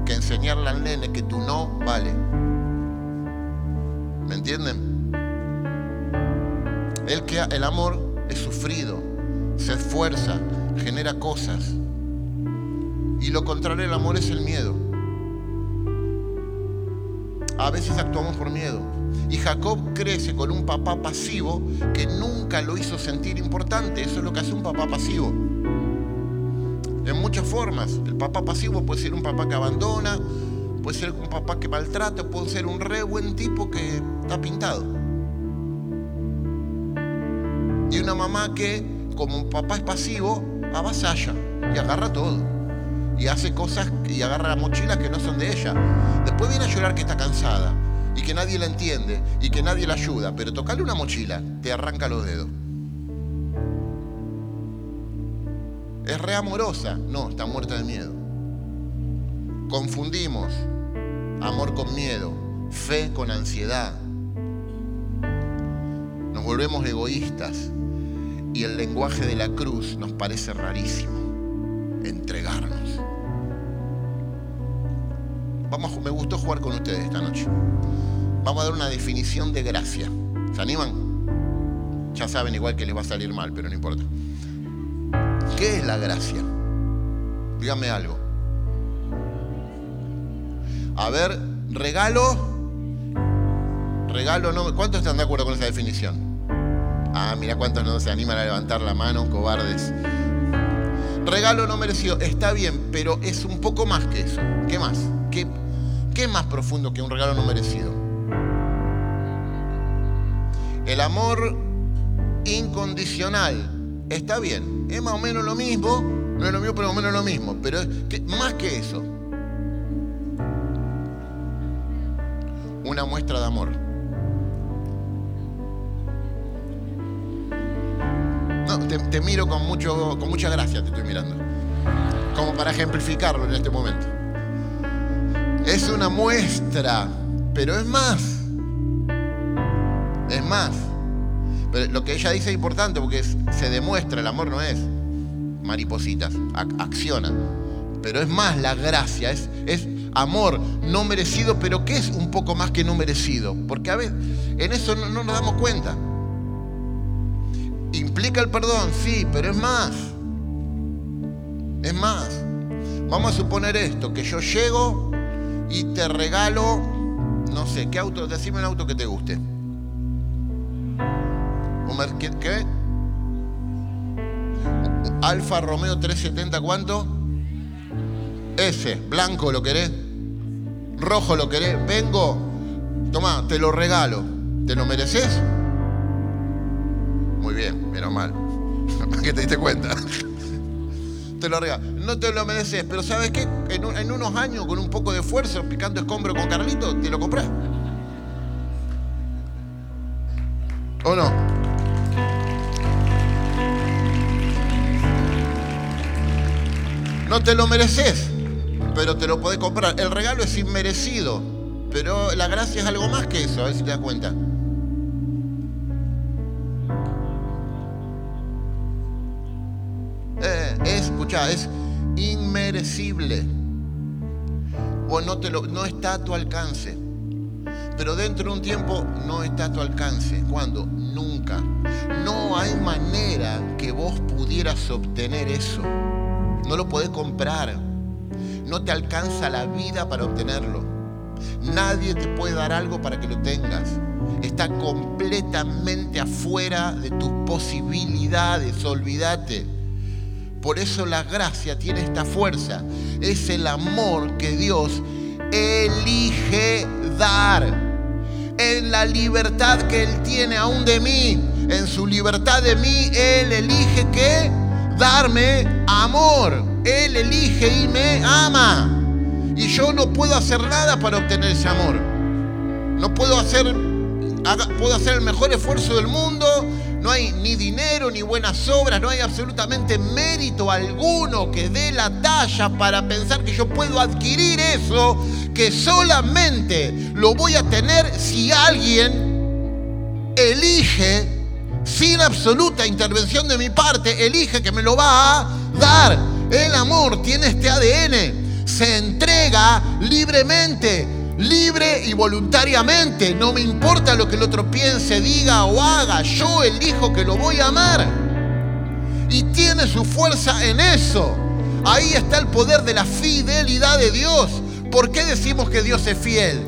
que enseñarle al nene que tú no vale. ¿Me entienden? El, que, el amor es sufrido, se esfuerza, genera cosas. Y lo contrario del amor es el miedo. A veces actuamos por miedo. Y Jacob crece con un papá pasivo que nunca lo hizo sentir importante. Eso es lo que hace un papá pasivo en muchas formas. El papá pasivo puede ser un papá que abandona, puede ser un papá que maltrata, puede ser un re buen tipo que está pintado. Y una mamá que, como un papá es pasivo, avasalla y agarra todo. Y hace cosas y agarra mochilas que no son de ella. Después viene a llorar que está cansada. y que nadie la entiende y que nadie la ayuda, pero tocarle una mochila te arranca los dedos. Es re amorosa, no, está muerta de miedo. Confundimos amor con miedo, fe con ansiedad. Nos volvemos egoístas y el lenguaje de la cruz nos parece rarísimo. Entregarnos. Vamos, me gustó jugar con ustedes esta noche. Vamos a dar una definición de gracia. ¿Se animan? Ya saben igual que les va a salir mal, pero no importa. ¿Qué es la gracia? Dígame algo. A ver, regalo. Regalo no. ¿Cuántos están de acuerdo con esa definición? Ah, mira cuántos no se animan a levantar la mano, cobardes. Regalo no merecido, está bien, pero es un poco más que eso. ¿Qué más? ¿Qué, qué más profundo que un regalo no merecido? El amor incondicional está bien, es más o menos lo mismo, no es lo mismo, pero más o menos lo mismo, pero más que eso. Una muestra de amor. Te, miro con, mucho, con mucha gracia, te estoy mirando. Como para ejemplificarlo en este momento. Es una muestra, pero es más. Es más. Pero lo que ella dice es importante porque se demuestra, el amor no es maripositas, acciona. Pero es más la gracia, es, amor no merecido, pero ¿qué es un poco más que no merecido? Porque a veces en eso no nos damos cuenta. ¿Implica el perdón? Sí, pero es más. Es más. Vamos a suponer esto, que yo llego y te regalo, no sé, ¿qué auto? Decime un auto que te guste. ¿Qué? Alfa Romeo 370, ¿cuánto? Ese, blanco lo querés, rojo lo querés, vengo, toma, te lo regalo, ¿te lo mereces? Muy bien, menos mal, que te diste cuenta. te lo regalo. No te lo mereces, pero ¿sabes qué? En, unos años, con un poco de esfuerzo, picando escombro con Carlito, te lo compras. ¿O no? No te lo mereces, pero te lo podés comprar. El regalo es inmerecido, pero la gracia es algo más que eso, a ver si te das cuenta. Escucha, es inmerecible. O no, te lo, no está a tu alcance. Pero dentro de un tiempo no está a tu alcance. ¿Cuándo? Nunca. No hay manera que vos pudieras obtener eso no lo podés comprar. No te alcanza la vida para obtenerlo. Nadie te puede dar algo para que lo tengas. Está completamente afuera de tus posibilidades, olvídate. Por eso la gracia tiene esta fuerza. Es el amor que Dios elige dar. En la libertad que Él tiene aún de mí. En su libertad de mí, Él elige que darme amor. Él elige y me ama. Y yo no puedo hacer nada para obtener ese amor. No puedo hacer, puedo hacer el mejor esfuerzo del mundo. No hay ni dinero ni buenas obras. No hay absolutamente mérito alguno que dé la talla para pensar que yo puedo adquirir eso que solamente lo voy a tener si alguien elige sin absoluta intervención de mi parte, elige que me lo va a dar. El amor tiene este ADN, se entrega libremente, libre y voluntariamente. No me importa lo que el otro piense, diga o haga, yo elijo que lo voy a amar. Y tiene su fuerza en eso. Ahí está el poder de la fidelidad de Dios. ¿Por qué decimos que Dios es fiel?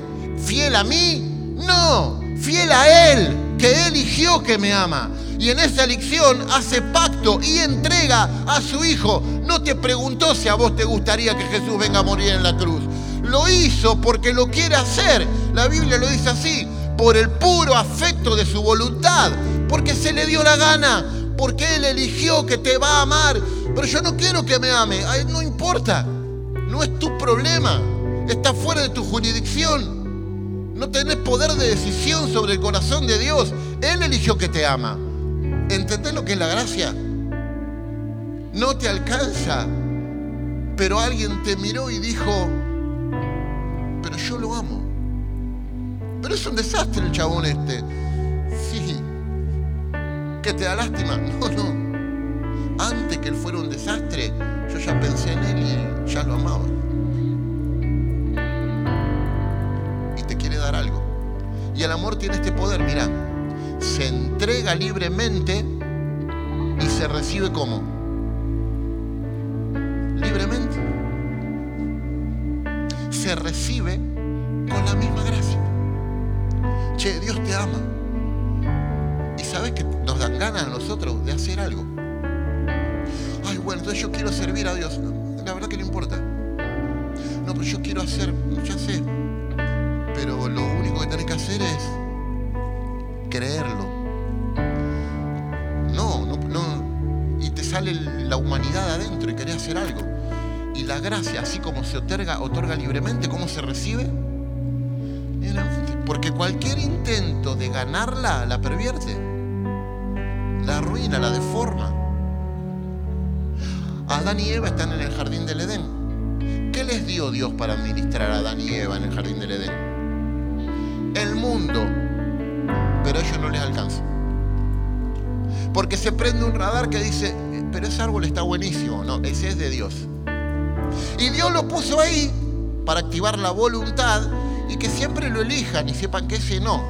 ¿Fiel a mí? No, fiel a Él que eligió que me ama. Y en esa elección hace pacto y entrega a su Hijo. No te preguntó si a vos te gustaría que Jesús venga a morir en la cruz. Lo hizo porque lo quiere hacer. La Biblia lo dice así, por el puro afecto de su voluntad, porque se le dio la gana, porque Él eligió que te va a amar. Pero yo no quiero que me ame, no importa, no es tu problema, está fuera de tu jurisdicción. No tenés poder de decisión sobre el corazón de Dios. Él eligió que te ama. ¿Entendés lo que es la gracia? No te alcanza. Pero alguien te miró y dijo, pero yo lo amo. Pero es un desastre el chabón este. Sí. ¿Que te da lástima? No, no. Antes que él fuera un desastre, yo ya pensé en él y ya lo amaba. Y te quiere dar algo. Y el amor tiene este poder, mira. Se entrega libremente y se recibe como. Libremente. Se recibe con la misma gracia. Che, Dios te ama. Y sabes que nos dan ganas a nosotros de hacer algo. Ay, bueno, entonces yo quiero servir a Dios. La verdad que no importa. No, pero yo quiero hacer, ya sé. Pero lo único que tenés que hacer es creerlo. No, no, no. Y te sale la humanidad adentro y querés hacer algo. Y la gracia, así como se otorga, otorga libremente, ¿cómo se recibe? Porque cualquier intento de ganarla la pervierte, la arruina, la deforma. Adán y Eva están en el jardín del Edén. ¿Qué les dio Dios para administrar a Adán y Eva en el jardín del Edén? El mundo, pero ellos no les alcanza. Porque se prende un radar que dice, pero ese árbol está buenísimo. No, ese es de Dios. Y Dios lo puso ahí para activar la voluntad y que siempre lo elijan y sepan que ese no.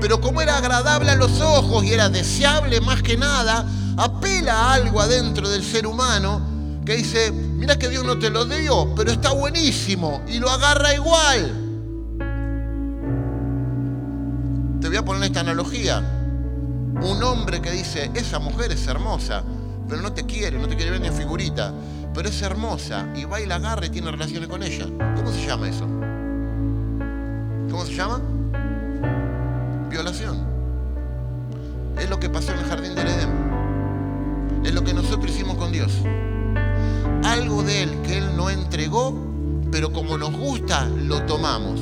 Pero como era agradable a los ojos y era deseable más que nada, apela a algo adentro del ser humano que dice, mira que Dios no te lo dio, pero está buenísimo y lo agarra igual. Te voy a poner esta analogía. Un hombre que dice, esa mujer es hermosa, pero no te quiere, no te quiere ver ni figurita, pero es hermosa y va y la agarra y tiene relaciones con ella. ¿Cómo se llama eso? ¿Cómo se llama? Violación. Es lo que pasó en el jardín del Edén. Es lo que nosotros hicimos con Dios. Algo de Él que Él no entregó, pero como nos gusta, lo tomamos.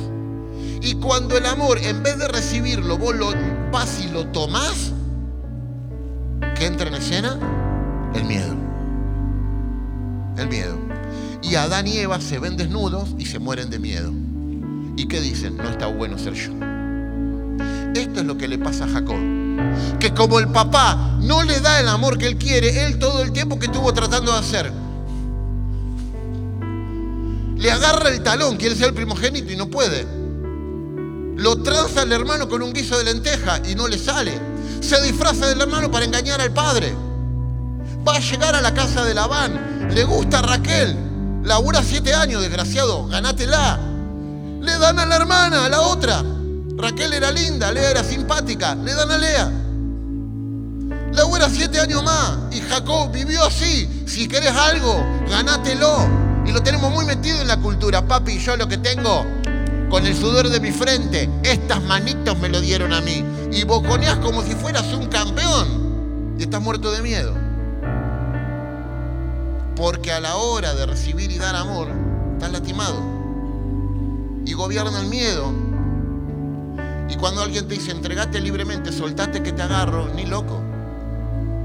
Y cuando el amor, en vez de recibirlo, vos lo vas y lo tomás, ¿qué entra en escena? El miedo. El miedo. Y Adán y Eva se ven desnudos y se mueren de miedo. ¿Y qué dicen? No está bueno ser yo. Esto es lo que le pasa a Jacob. Que como el papá no le da el amor que él quiere, él todo el tiempo que estuvo tratando de hacer, le agarra el talón, quiere ser el primogénito y no puede. Lo tranza el hermano con un guiso de lenteja y no le sale. Se disfraza del hermano para engañar al padre. Va a llegar a la casa de Labán. Le gusta a Raquel. Labura siete años, desgraciado. Ganátela. Le dan a la hermana, a la otra. Raquel era linda, Lea era simpática. Le dan a Lea. Labura siete años más. Y Jacob vivió así. Si querés algo, ganátelo. Y lo tenemos muy metido en la cultura. Papi, yo lo que tengo con el sudor de mi frente, estas manitos me lo dieron a mí. Y boconeás como si fueras un campeón. Y estás muerto de miedo. Porque a la hora de recibir y dar amor, estás lastimado. Y gobierna el miedo. Y cuando alguien te dice, entregate libremente, soltate que te agarro, ni loco.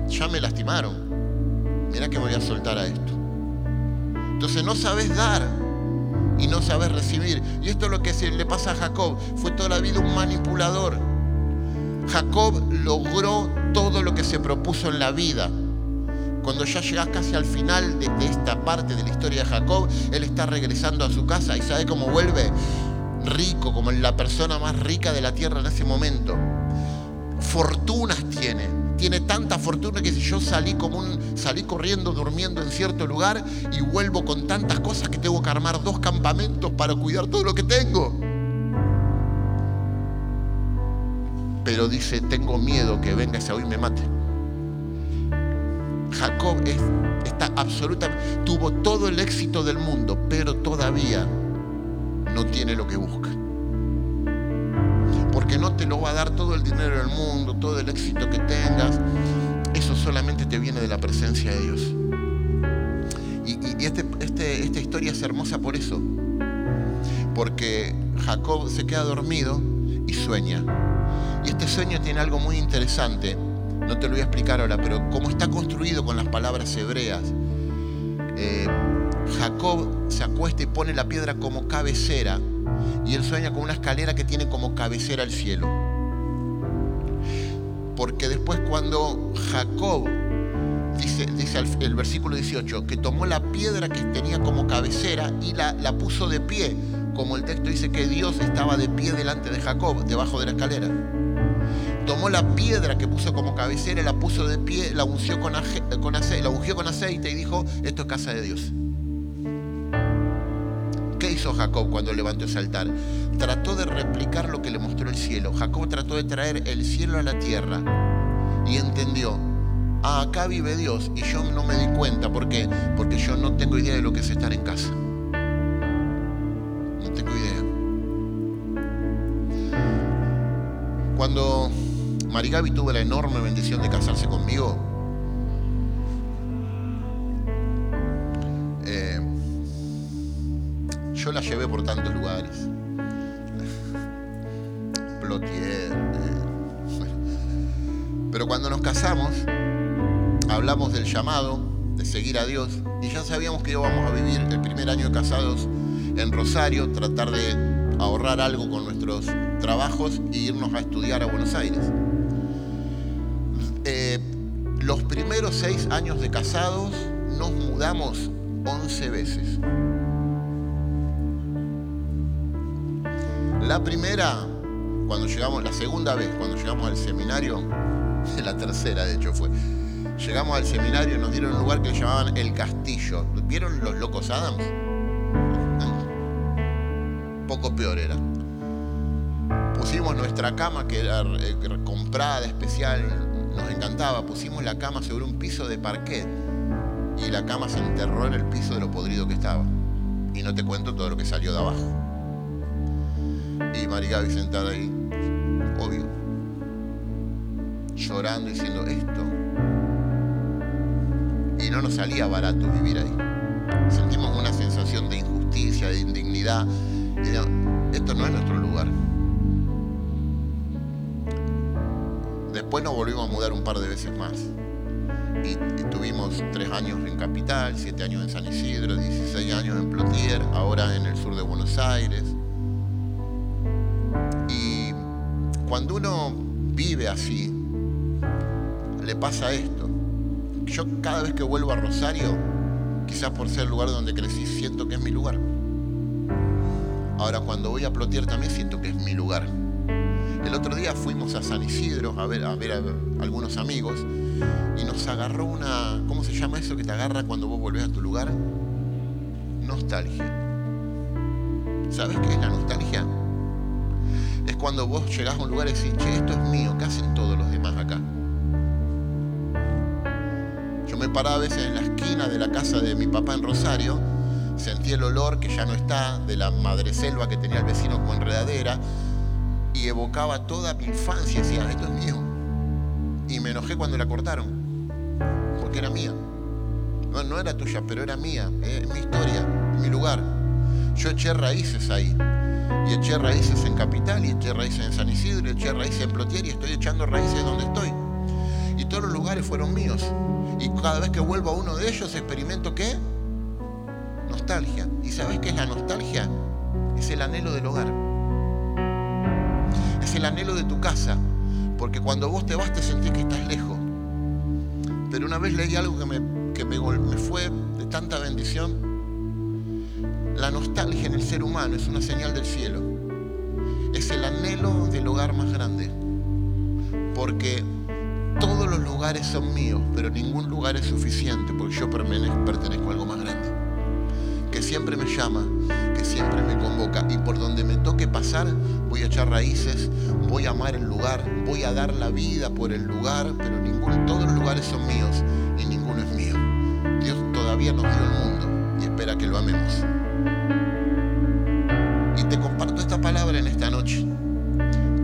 Ya me lastimaron. Mira que voy a soltar a esto. Entonces no sabes dar y no sabes recibir. Y esto es lo que le pasa a Jacob. Fue toda la vida un manipulador. Jacob logró todo lo que se propuso en la vida. Cuando ya llegas casi al final de, esta parte de la historia de Jacob, él está regresando a su casa y sabe cómo vuelve rico, como la persona más rica de la tierra en ese momento. Fortunas tiene, tiene tanta fortuna que si yo salí como un salí corriendo durmiendo en cierto lugar y vuelvo con tantas cosas que tengo que armar dos campamentos para cuidar todo lo que tengo. Pero dice, tengo miedo que venga ese hoy y me mate. Jacob es, está absolutamente, tuvo todo el éxito del mundo, pero todavía no tiene lo que busca. Porque no te lo va a dar todo el dinero del mundo, todo el éxito que tengas. Eso solamente te viene de la presencia de Dios. Y, este, este, esta historia es hermosa por eso. porque Jacob se queda dormido y sueña. Y este sueño tiene algo muy interesante, no te lo voy a explicar ahora, pero como está construido con las palabras hebreas, eh, Jacob se acuesta y pone la piedra como cabecera y él sueña con una escalera que tiene como cabecera el cielo. Porque después cuando Jacob, dice, el, versículo 18, que tomó la piedra que tenía como cabecera y la puso de pie, como el texto dice que Dios estaba de pie delante de Jacob, debajo de la escalera. Tomó la piedra que puso como cabecera, la puso de pie, la unció con, aceite, la ungió con aceite y dijo, esto es casa de Dios. ¿Qué hizo Jacob cuando levantó ese altar? Trató de replicar lo que le mostró el cielo. Jacob trató de traer el cielo a la tierra y entendió, ah, acá vive Dios y yo no me di cuenta. ¿Por qué? Porque yo no tengo idea de lo que es estar en casa. No tengo idea. Cuando Marigaby tuvo la enorme bendición de casarse conmigo, yo la llevé por tantos lugares. Plotier. Eh, pero cuando nos casamos, hablamos del llamado, de seguir a Dios, y ya sabíamos que íbamos a vivir el primer año de casados en Rosario, tratar de ahorrar algo con nuestros trabajos e irnos a estudiar a Buenos Aires. Los primeros seis años de casados nos mudamos 11 veces. La primera, cuando llegamos, la segunda vez, cuando llegamos al seminario, la tercera de hecho fue, llegamos al seminario y nos dieron un lugar que llamaban El Castillo. ¿Vieron los locos Adams? Poco peor era. Pusimos nuestra cama, que era eh, comprada, especial, nos encantaba. Pusimos la cama sobre un piso de parquet y la cama se enterró en el piso de lo podrido que estaba. Y no te cuento todo lo que salió de abajo y Marigaby sentada ahí, obvio, llorando diciendo esto. Y no nos salía barato vivir ahí. Sentimos una sensación de injusticia, de indignidad. Y esto no es nuestro lugar. Después nos volvimos a mudar un par de veces más. Y, tuvimos tres años en Capital, siete años en San Isidro, 16 años en Plotier, ahora en el sur de Buenos Aires. cuando uno vive así, le pasa esto. Yo cada vez que vuelvo a Rosario, quizás por ser el lugar donde crecí, siento que es mi lugar. Ahora cuando voy a Plotier también siento que es mi lugar. El otro día fuimos a San Isidro a ver, a algunos amigos y nos agarró una, ¿cómo se llama eso que te agarra cuando vos volvés a tu lugar? Nostalgia. ¿Sabes qué es la nostalgia? es cuando vos llegás a un lugar y decís, che, esto es mío, ¿qué hacen todos los demás acá? Yo me paraba a veces en la esquina de la casa de mi papá en Rosario, sentí el olor que ya no está de la madreselva que tenía el vecino como enredadera evocaba toda mi infancia decía, esto es mío. Y me enojé cuando la cortaron, porque era mía. No, no era tuya, pero era mía, es mi historia, mi lugar. Yo eché raíces ahí y eché raíces en Capital, y eché raíces en San Isidro, y eché raíces en Plotier, y estoy echando raíces donde estoy. Y todos los lugares fueron míos. Y cada vez que vuelvo a uno de ellos experimento qué? Nostalgia. ¿Y sabes qué es la nostalgia? Es el anhelo del hogar. El anhelo de tu casa. Porque cuando vos te vas te sentís que estás lejos. Pero una vez leí algo que me fue de tanta bendición la nostalgia en el ser humano es una señal del cielo. Es el anhelo del hogar más grande. Porque todos los lugares son míos, pero ningún lugar es suficiente porque yo pertenezco a algo más grande. Que siempre me llama, siempre me convoca y por donde me toque pasar voy a echar raíces, voy a amar el lugar, voy a dar la vida por el lugar, pero ninguno, todos los lugares son míos y ninguno es mío. Dios todavía nos dio el mundo y espera que lo amemos te comparto esta palabra en esta noche,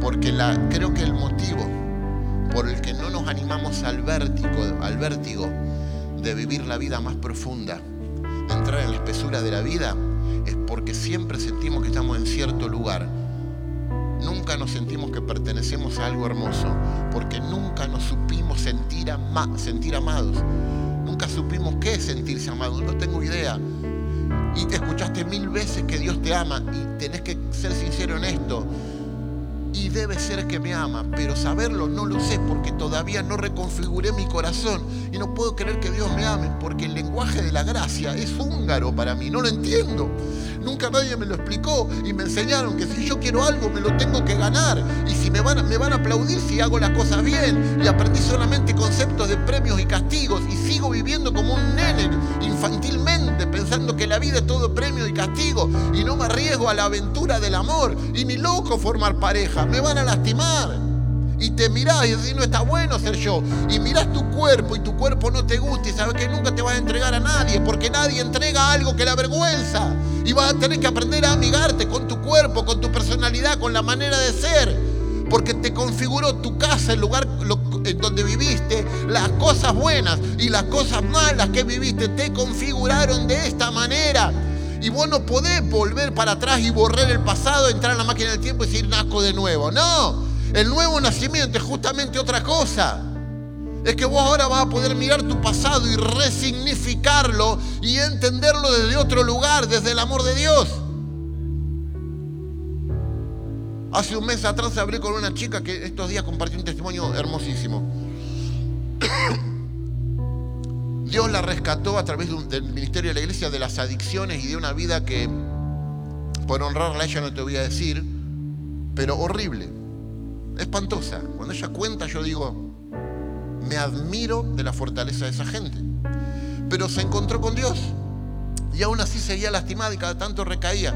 porque la, creo que el motivo por el que no nos animamos al vértigo, al vértigo de vivir la vida más profunda, de entrar en la espesura de la vida, es porque siempre sentimos que estamos en cierto lugar. Nunca nos sentimos que pertenecemos a algo hermoso, porque nunca nos supimos sentir, amados. Nunca supimos qué es sentirse amado, no tengo idea. Y te escuchaste mil veces que Dios te ama y tenés que ser sincero en esto y debe ser que me ama, pero saberlo no lo sé porque todavía no reconfiguré mi corazón y no puedo creer que Dios me ame porque el lenguaje de la gracia es húngaro para mí, no lo entiendo. Nunca nadie me lo explicó y me enseñaron que si yo quiero algo me lo tengo que ganar y si me van, me van a aplaudir si hago las cosas bien y aprendí solamente conceptos de premios y castigos y sigo viviendo como un nene infantilmente pensando que la vida es todo premio y castigo y no me arriesgo a la aventura del amor y ni loco formar pareja, me van a lastimar y te mirás y decís, no está bueno ser yo. Y mirás tu cuerpo y tu cuerpo no te gusta y sabes que nunca te vas a entregar a nadie porque nadie entrega algo que la avergüenza. Y vas a tener que aprender a amigarte con tu cuerpo, con tu personalidad, con la manera de ser. Porque te configuró tu casa, el lugar donde viviste, las cosas buenas y las cosas malas que viviste, te configuraron de esta manera. Y vos no podés volver para atrás y borrar el pasado, entrar en la máquina del tiempo y decir nazco de nuevo. No, el nuevo nacimiento es justamente otra cosa. Es que vos ahora vas a poder mirar tu pasado y resignificarlo y entenderlo desde otro lugar, desde el amor de Dios. Hace un mes atrás hablé con una chica que estos días compartió un testimonio hermosísimo. Dios la rescató a través del ministerio de la iglesia de las adicciones y de una vida que, por honrarla ella no te voy a decir, pero horrible espantosa. Cuando ella cuenta, yo digo, me admiro de la fortaleza de esa gente. Pero se encontró con Dios y aún así seguía lastimada y cada tanto recaía.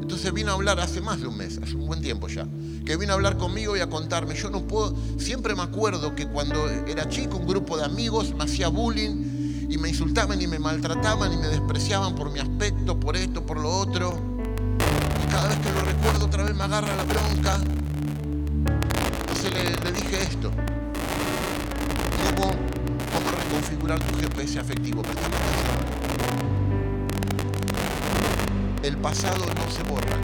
Entonces vino a hablar hace más de un mes, hace un buen tiempo ya, que vino a hablar conmigo y a contarme. Yo no puedo, siempre me acuerdo que cuando era chico un grupo de amigos me hacía bullying y me insultaban y me maltrataban y me despreciaban por mi aspecto, por esto, por lo otro. Y cada vez que lo recuerdo otra vez me agarra la bronca le, dije esto. ¿Cómo, ¿Cómo reconfigurar tu GPS afectivo? El pasado no se borra.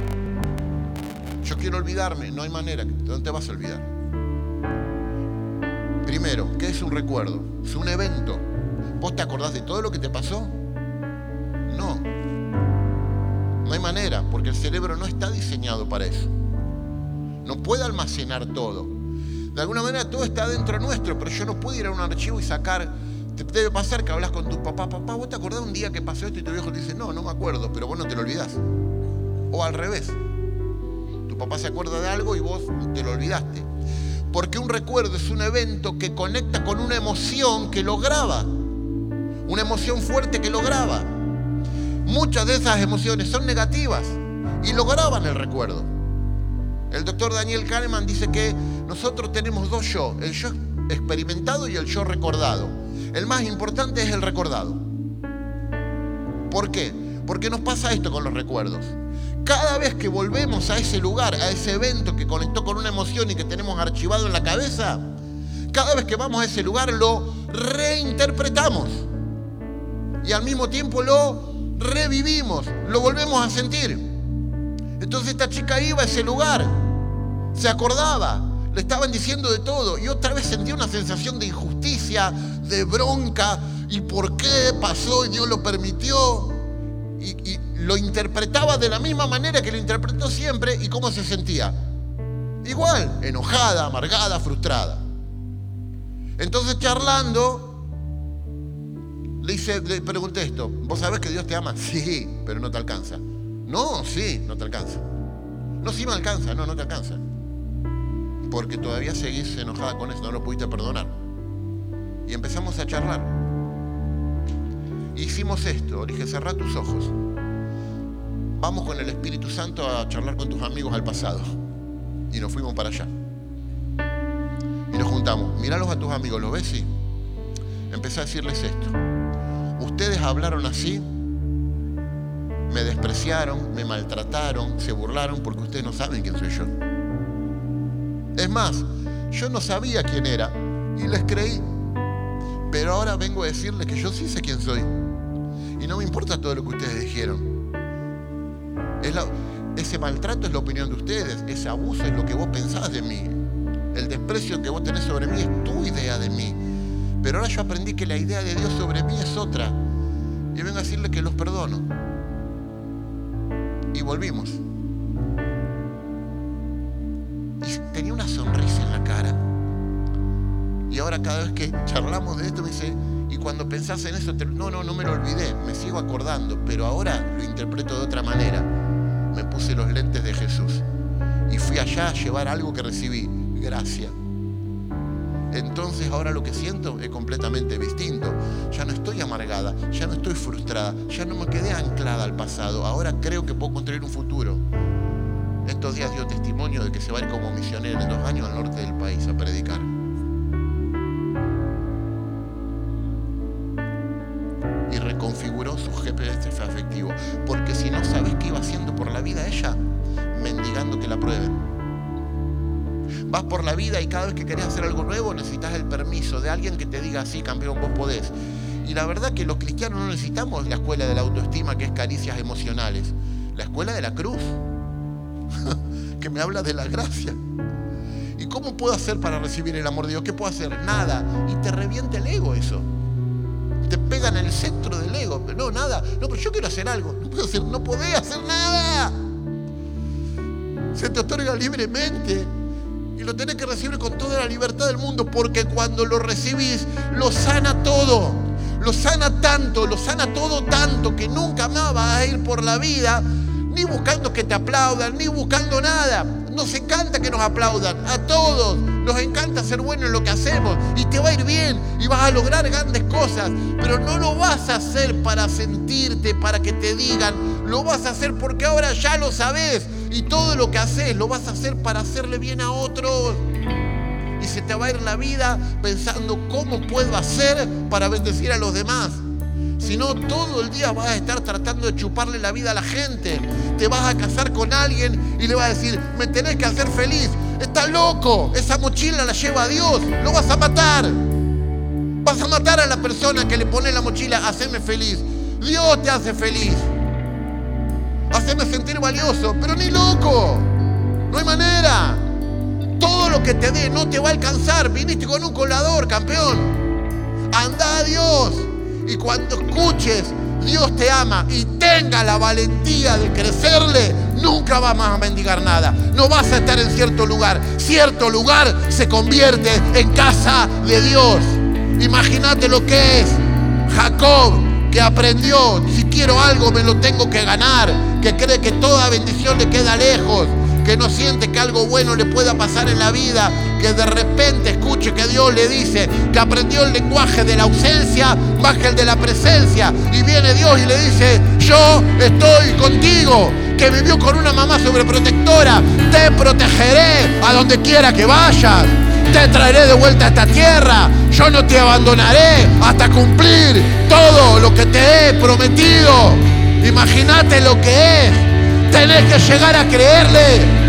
Yo quiero olvidarme, no hay manera. ¿Dónde te vas a olvidar? Primero, ¿qué es un recuerdo? Es un evento. ¿Vos te acordás de todo lo que te pasó? No. No hay manera, porque el cerebro no está diseñado para eso. No puede almacenar todo. De alguna manera todo está dentro nuestro, pero yo no puedo ir a un archivo y sacar. Te debe pasar que hablas con tu papá, papá, ¿vos te acordás un día que pasó esto y tu viejo te dice, no, no me acuerdo, pero vos no te lo olvidás? O al revés. Tu papá se acuerda de algo y vos te lo olvidaste. Porque un recuerdo es un evento que conecta con una emoción que lo graba. Una emoción fuerte que lo graba. Muchas de esas emociones son negativas y lo graban el recuerdo. El doctor Daniel Kahneman dice que nosotros tenemos dos yo, el yo experimentado y el yo recordado. El más importante es el recordado. ¿Por qué? Porque nos pasa esto con los recuerdos. Cada vez que volvemos a ese lugar, a ese evento que conectó con una emoción y que tenemos archivado en la cabeza, cada vez que vamos a ese lugar lo reinterpretamos. Y al mismo tiempo lo revivimos, lo volvemos a sentir. Entonces esta chica iba a ese lugar, se acordaba, le estaban diciendo de todo y otra vez sentía una sensación de injusticia, de bronca, y por qué pasó y Dios lo permitió. Y, lo interpretaba de la misma manera que lo interpretó siempre y cómo se sentía. Igual, enojada, amargada, frustrada. Entonces charlando, le, hice, le pregunté esto, ¿vos sabés que Dios te ama? Sí, pero no te alcanza. No, sí, no te alcanza. No, sí me alcanza, no, no te alcanza. Porque todavía seguís enojada con eso, no lo pudiste perdonar. Y empezamos a charlar. Hicimos esto, dije, cerrá tus ojos. Vamos con el Espíritu Santo a charlar con tus amigos al pasado. Y nos fuimos para allá. Y nos juntamos. Míralos a tus amigos, ¿los ves? Sí. Empecé a decirles esto. Ustedes hablaron así me despreciaron, me maltrataron, se burlaron porque ustedes no saben quién soy yo. Es más, yo no sabía quién era y les creí. Pero ahora vengo a decirles que yo sí sé quién soy. Y no me importa todo lo que ustedes dijeron. ese maltrato es la opinión de ustedes, ese abuso es lo que vos pensás de mí. El desprecio que vos tenés sobre mí es tu idea de mí. Pero ahora yo aprendí que la idea de Dios sobre mí es otra. Y vengo a decirle que los perdono. Y volvimos. Y tenía una sonrisa en la cara. Y ahora cada vez que charlamos de esto me dice, y cuando pensás en eso, no, no, no me lo olvidé, me sigo acordando, pero ahora lo interpreto de otra manera. Me puse los lentes de Jesús y fui allá a llevar algo que recibí, gracia. Entonces ahora lo que siento es completamente distinto. Ya no estoy amargada, ya no estoy frustrada, ya no me quedé anclada al pasado. Ahora creo que puedo construir un futuro. Estos días dio testimonio de que se va a ir como misionero en dos años al norte del país a predicar. Vas por la vida y cada vez que querés hacer algo nuevo necesitas el permiso de alguien que te diga, sí, campeón, vos podés. Y la verdad que los cristianos no necesitamos la escuela de la autoestima que es caricias emocionales. La escuela de la cruz, que me habla de la gracia. ¿Y cómo puedo hacer para recibir el amor de Dios? ¿Qué puedo hacer? Nada. Y te revienta el ego eso te pegan en el centro del ego. No, nada. No, pero yo quiero hacer algo. No puedo hacer, no podés hacer nada. Se te otorga libremente. Y lo tenés que recibir con toda la libertad del mundo. Porque cuando lo recibís, lo sana todo. Lo sana tanto, lo sana todo tanto que nunca más vas a ir por la vida ni buscando que te aplaudan, ni buscando nada. Nos encanta que nos aplaudan, a todos. Nos encanta ser buenos en lo que hacemos y te va a ir bien y vas a lograr grandes cosas, pero no lo vas a hacer para sentirte, para que te digan, lo vas a hacer porque ahora ya lo sabes y todo lo que haces lo vas a hacer para hacerle bien a otros. Y se te va a ir la vida pensando cómo puedo hacer para bendecir a los demás. Si no, todo el día vas a estar tratando de chuparle la vida a la gente. Te vas a casar con alguien y le vas a decir, me tenés que hacer feliz. Está loco, esa mochila la lleva a Dios, lo vas a matar. Vas a matar a la persona que le pone la mochila, haceme feliz. Dios te hace feliz. Haceme sentir valioso, pero ni loco. No hay manera. Todo lo que te dé no te va a alcanzar. Viniste con un colador, campeón. Anda a Dios. Y cuando escuches, Dios te ama y tenga la valentía de crecerle, nunca vas a mendigar nada. No vas a estar en cierto lugar. Cierto lugar se convierte en casa de Dios. Imagínate lo que es Jacob, que aprendió, si quiero algo me lo tengo que ganar, que cree que toda bendición le queda lejos. Que no siente que algo bueno le pueda pasar en la vida, que de repente escuche que Dios le dice que aprendió el lenguaje de la ausencia más que el de la presencia. Y viene Dios y le dice, yo estoy contigo, que vivió con una mamá sobreprotectora, te protegeré a donde quiera que vayas. Te traeré de vuelta a esta tierra. Yo no te abandonaré hasta cumplir todo lo que te he prometido. Imagínate lo que es. Tenés que llegar a creerle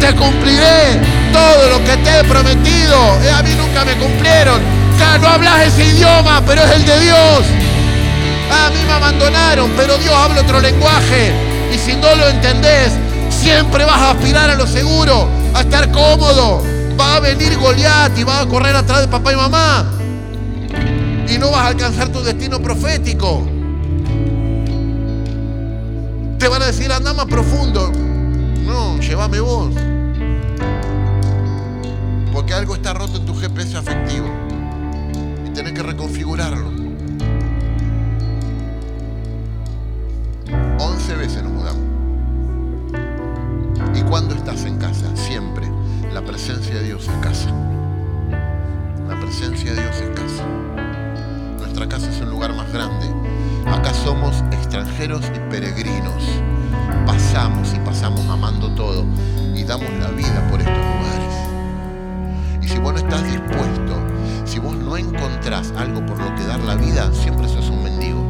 te cumpliré todo lo que te he prometido. Eh, a mí nunca me cumplieron. Ya no hablas ese idioma, pero es el de Dios. A mí me abandonaron, pero Dios habla otro lenguaje. Y si no lo entendés, siempre vas a aspirar a lo seguro, a estar cómodo. Va a venir Goliat y va a correr atrás de papá y mamá. Y no vas a alcanzar tu destino profético. Te van a decir, anda más profundo. No, llévame vos. Porque algo está roto en tu GPS afectivo. Y tenés que reconfigurarlo. Once veces nos mudamos. ¿Y cuando estás en casa? Siempre. La presencia de Dios es casa. La presencia de Dios es casa. Nuestra casa es un lugar más grande. Acá somos extranjeros y peregrinos pasamos y pasamos amando todo y damos la vida por estos lugares. Y si vos no estás dispuesto, si vos no encontrás algo por lo que dar la vida, siempre sos un mendigo.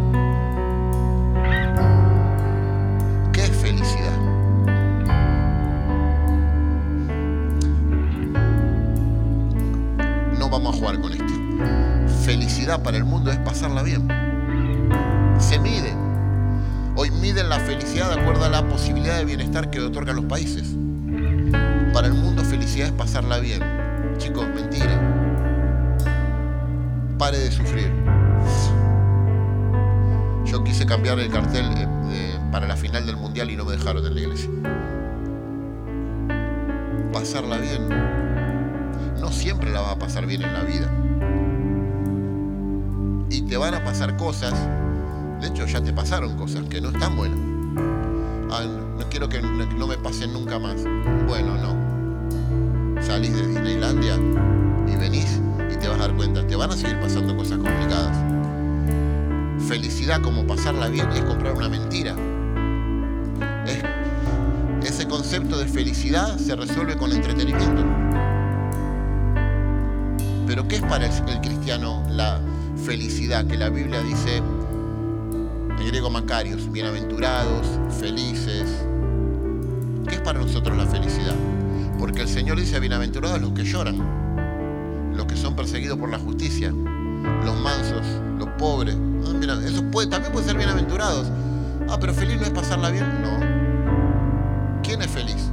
Vamos a jugar con esto. Felicidad para el mundo es pasarla bien. Se mide. Hoy miden la felicidad de acuerdo a la posibilidad de bienestar que otorgan los países. Para el mundo felicidad es pasarla bien. Chicos, mentira. Pare de sufrir. Yo quise cambiar el cartel eh, para la final del mundial y no me dejaron en la iglesia. Pasarla bien. No siempre la va a pasar bien en la vida. Y te van a pasar cosas de hecho, ya te pasaron cosas que no están buenas. no quiero que no me pasen nunca más. Bueno, no. Salís de Disneylandia y venís y te vas a dar cuenta, te van a seguir pasando cosas complicadas. Felicidad como pasarla bien es comprar una mentira. ese concepto de felicidad se resuelve con entretenimiento. Pero ¿qué es para el cristiano la felicidad? Que la Biblia dice en griego Macarios, bienaventurados, felices. ¿Qué es para nosotros la felicidad? Porque el Señor dice bienaventurados los que lloran, los que son perseguidos por la justicia, los mansos, los pobres. Ah, mira, eso también puede ser bienaventurados. Ah, pero feliz no es pasarla bien. No. ¿Quién es feliz?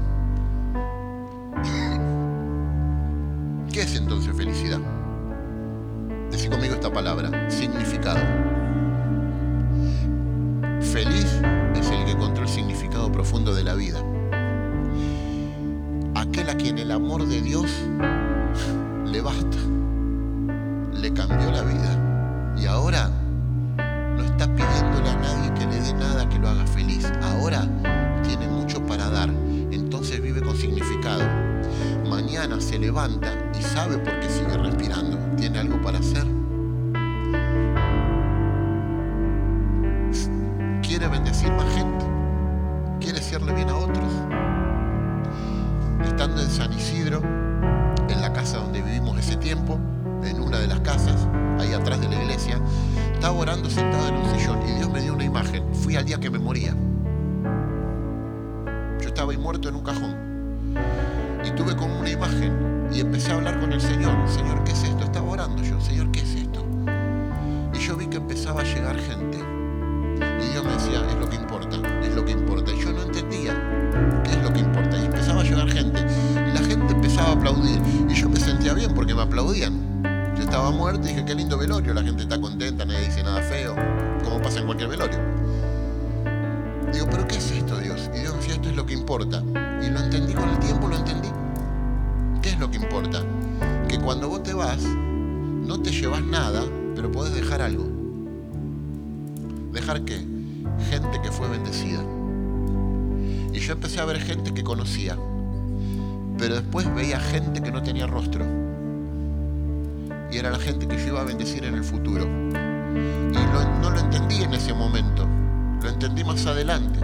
Entendí más adelante.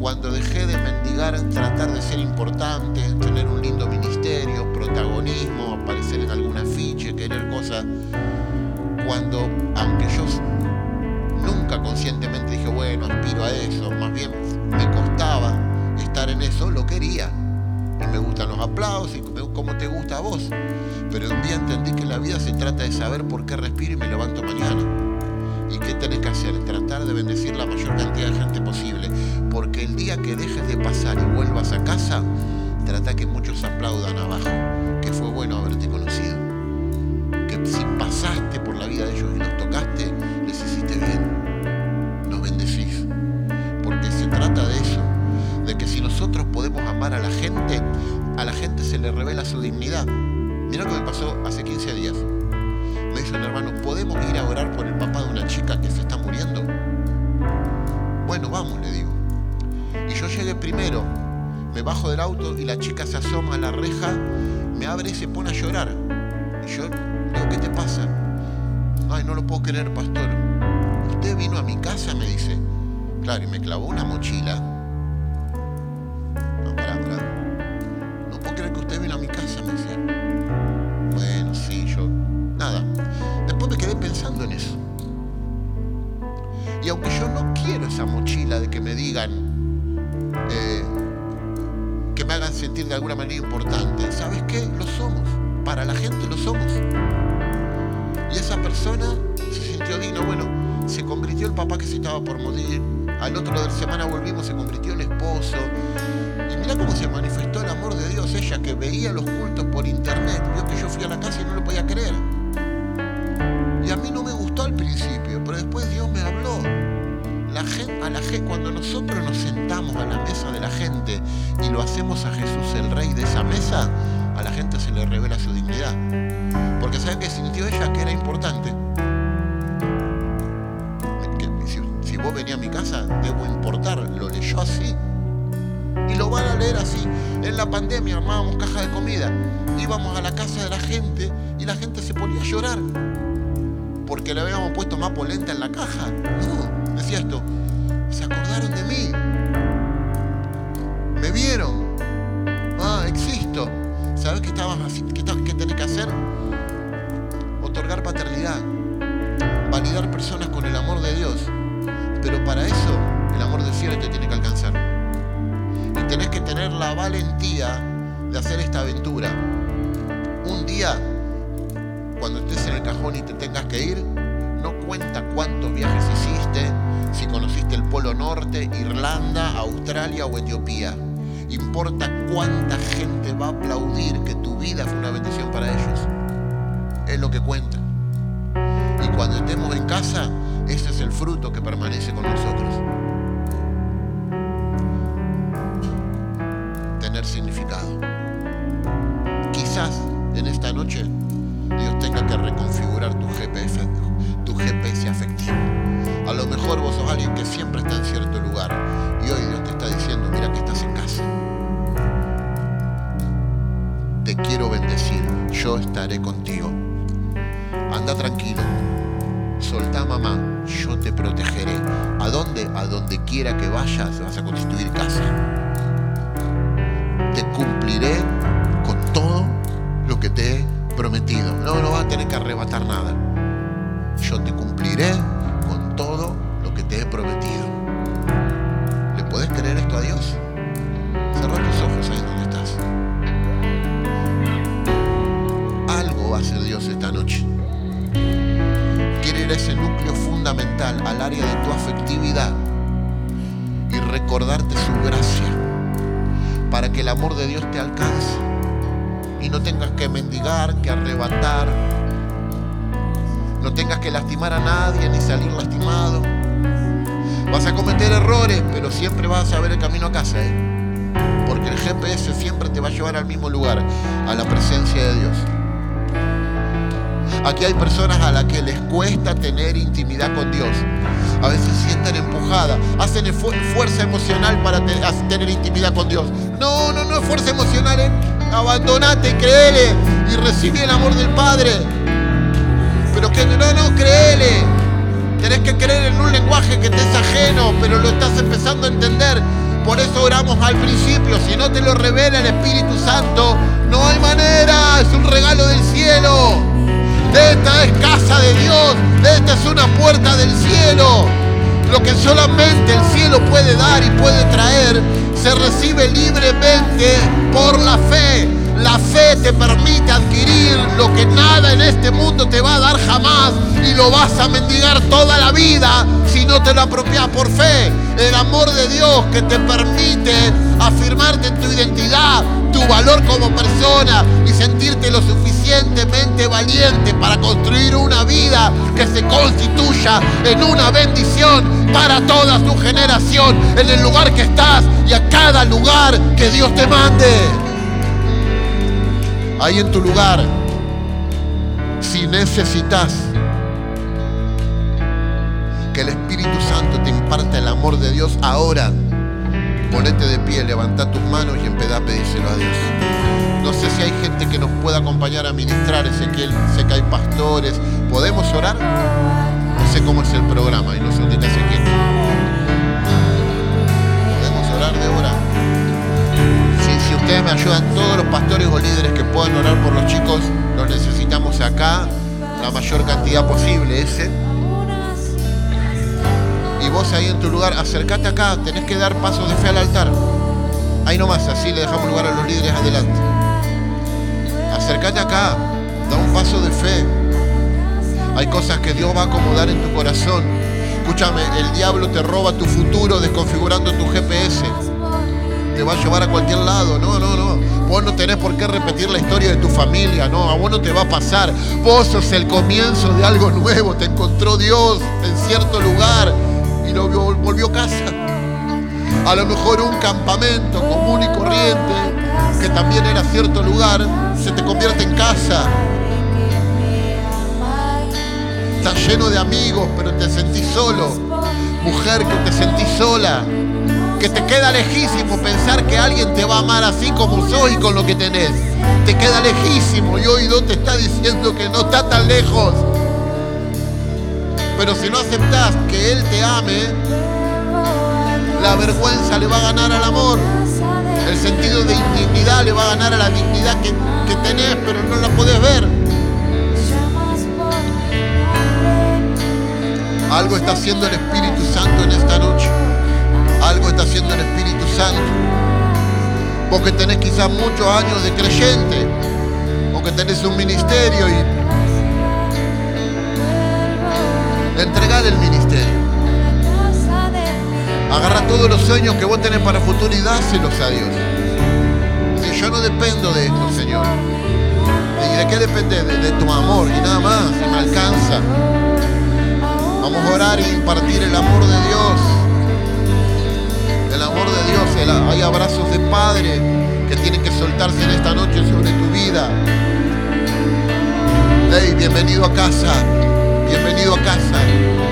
Cuando dejé de mendigar, tratar de ser importante, tener un lindo ministerio, protagonismo, aparecer en algún afiche, querer cosas, cuando, aunque yo nunca conscientemente dije, bueno, aspiro a eso, más bien me costaba estar en eso, lo quería. Y me gustan los aplausos y como te gusta a vos. Pero un día entendí que la vida se trata de saber por qué respiro y me levanto mañana. ¿Y qué tenés que hacer? Tratar de bendecir la mayor cantidad de gente posible. Porque el día que dejes de pasar y vuelvas a casa, trata que muchos aplaudan abajo. Que fue bueno haberte conocido. Que si pasaste por la vida de ellos y los tocaste, les hiciste bien. Los bendecís. Porque se trata de eso. De que si nosotros podemos amar a la gente, a la gente se le revela su dignidad. Mira lo que me pasó hace 15 días. Hermano, ¿podemos ir a orar por el papá de una chica que se está muriendo? Bueno, vamos, le digo. Y yo llegué primero, me bajo del auto y la chica se asoma a la reja, me abre y se pone a llorar. Y yo digo, ¿qué te pasa? Ay, no lo puedo creer, pastor. Usted vino a mi casa, me dice. Claro, y me clavó una mochila. Estaba por morir al otro de la semana volvimos, se convirtió en esposo. Y mira cómo se manifestó el amor de Dios. Ella que veía los cultos por internet, vio que yo fui a la casa y no lo podía creer. Y a mí no me gustó al principio, pero después Dios me habló. La gente, a la gente, cuando nosotros nos sentamos a la mesa de la gente y lo hacemos a Jesús, el rey de esa mesa, a la gente se le revela su dignidad. Porque ¿sabe qué sintió ella? Que era importante. Debo importar. Lo leyó así. Y lo van a leer así. En la pandemia armábamos caja de comida. Íbamos a la casa de la gente y la gente se ponía a llorar. Porque le habíamos puesto más polenta en la caja. No, decía esto. Se acordaron de mí. Hacer esta aventura. Un día, cuando estés en el cajón y te tengas que ir, no cuenta cuántos viajes hiciste, si conociste el Polo Norte, Irlanda, Australia o Etiopía. Importa cuánta gente va a aplaudir que tu vida fue una bendición para ellos. Es lo que cuenta. Y cuando estemos en casa, ese es el fruto que permanece con nosotros. Tener significado. Quizás en esta noche Dios tenga que reconfigurar tu GPS, tu GPS afectivo. A lo mejor vos sos alguien que siempre está en cierto lugar y hoy Dios te está diciendo, mira que estás en casa. Te quiero bendecir, yo estaré contigo. Anda tranquilo, soltá mamá, yo te protegeré. ¿A dónde? A donde quiera que vayas vas a constituir casa. Te cumpliré prometido. No, no vas a tener que arrebatar nada. Yo te cumpliré con todo lo que te he prometido. ¿Le puedes creer esto a Dios? Cerra tus ojos ahí donde estás. Algo va a hacer Dios esta noche. Quiere ir a ese núcleo fundamental, al área de tu afectividad y recordarte su gracia para que el amor de Dios te alcance no tengas que mendigar, que arrebatar, no tengas que lastimar a nadie ni salir lastimado. Vas a cometer errores, pero siempre vas a ver el camino a casa, ¿eh? porque el GPS siempre te va a llevar al mismo lugar, a la presencia de Dios. Aquí hay personas a las que les cuesta tener intimidad con Dios. A veces sienten empujada, hacen fuerza emocional para tener intimidad con Dios. No, no, no es fuerza emocional, ¿eh? Abandonate, créele y recibe el amor del Padre. Pero que no, no, créele. Tenés que creer en un lenguaje que te es ajeno, pero lo estás empezando a entender. Por eso oramos al principio. Si no te lo revela el Espíritu Santo, no hay manera. Es un regalo del cielo. Esta es casa de Dios. Esta es una puerta del cielo. Lo que solamente el cielo puede dar y puede traer se recibe libremente por la fe. La fe te permite adquirir lo que nada en este mundo te va a dar jamás y lo vas a mendigar toda la vida no te lo apropias por fe. El amor de Dios que te permite afirmarte en tu identidad, tu valor como persona y sentirte lo suficientemente valiente para construir una vida que se constituya en una bendición para toda tu generación, en el lugar que estás y a cada lugar que Dios te mande. Ahí en tu lugar, si necesitas que el Espíritu Santo te imparta el amor de Dios ahora, ponete de pie, levanta tus manos y empezá a pedírselo a Dios. No sé si hay gente que nos pueda acompañar a ministrar, Ezequiel, sé que hay pastores. ¿Podemos orar? No sé cómo es el programa y no sé dónde Ezequiel. ¿Podemos orar de hora? Si ustedes me ayudan, todos los pastores o líderes que puedan orar por los chicos, los necesitamos acá, la mayor cantidad posible ese y vos ahí en tu lugar, acércate acá, tenés que dar pasos de fe al altar. Ahí nomás, así le dejamos lugar a los líderes adelante. Acércate acá, da un paso de fe. Hay cosas que Dios va a acomodar en tu corazón. Escúchame, el diablo te roba tu futuro desconfigurando tu GPS. Te va a llevar a cualquier lado. No, no, no. Vos no tenés por qué repetir la historia de tu familia. No, a vos no te va a pasar. Vos sos el comienzo de algo nuevo. Te encontró Dios en cierto lugar y lo volvió casa. A lo mejor un campamento común y corriente, que también era cierto lugar, se te convierte en casa. Estás lleno de amigos, pero te sentís solo. Mujer que te sentís sola. Que te queda lejísimo pensar que alguien te va a amar así como soy con lo que tenés. Te queda lejísimo y hoy Dios te está diciendo que no está tan lejos. Pero si no aceptás que Él te ame, la vergüenza le va a ganar al amor. El sentido de indignidad le va a ganar a la dignidad que, que tenés, pero no la podés ver. Algo está haciendo el Espíritu Santo en esta noche. Algo está haciendo el Espíritu Santo. Porque tenés quizás muchos años de creyente. O que tenés un ministerio y entregar el ministerio. Agarra todos los sueños que vos tenés para el futuro y dáselos a Dios. Y yo no dependo de esto, Señor. ¿Y de qué depende? De, de tu amor y nada más. Y me alcanza. Vamos a orar y impartir el amor de Dios. El amor de Dios. hay abrazos de Padre que tienen que soltarse en esta noche sobre tu vida. Hey, bienvenido a casa. Bienvenido a casa.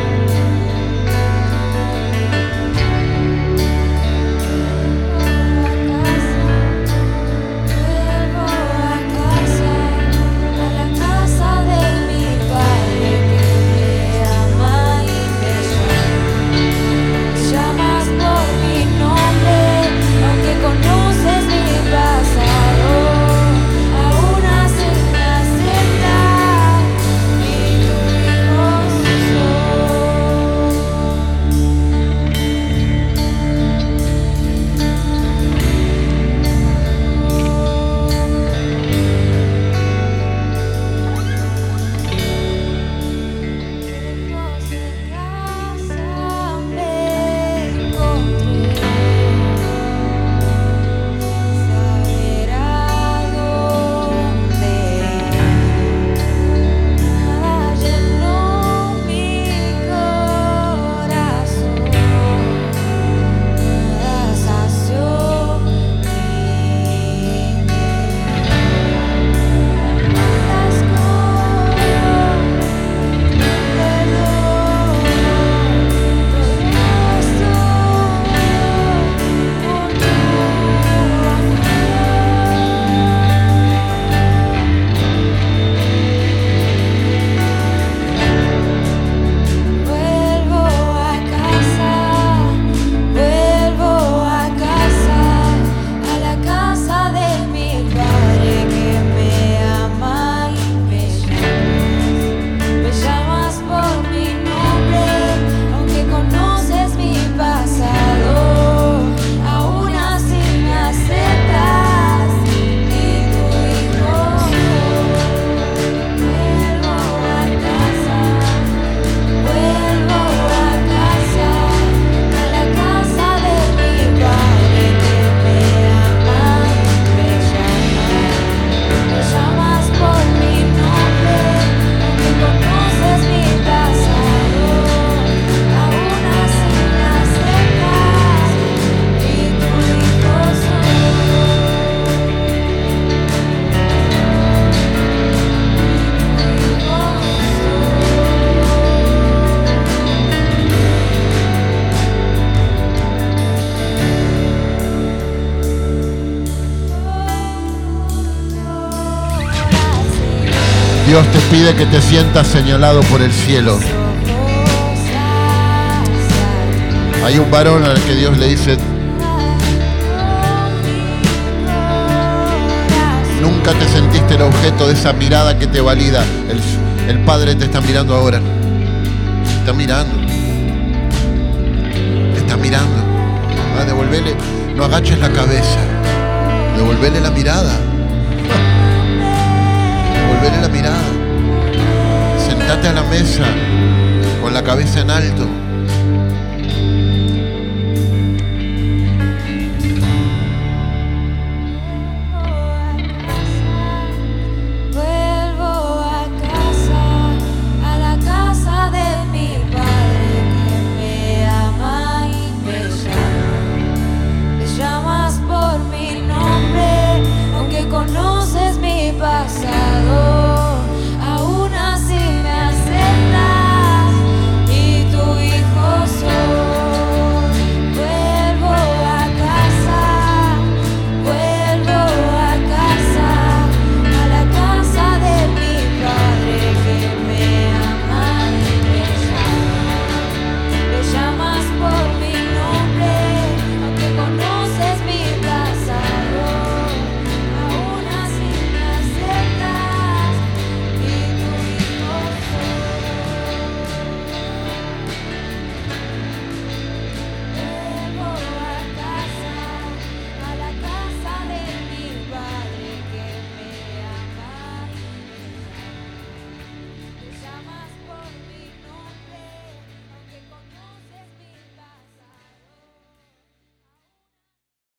Que te sientas señalado por el cielo. Hay un varón al que Dios le dice, nunca te sentiste el objeto de esa mirada que te valida. El, Padre te está mirando ahora. Te está mirando. Te está mirando. a devolverle, no agaches la cabeza. Devolverle la mirada volverle la mirada. Sentate a la mesa con la cabeza en alto.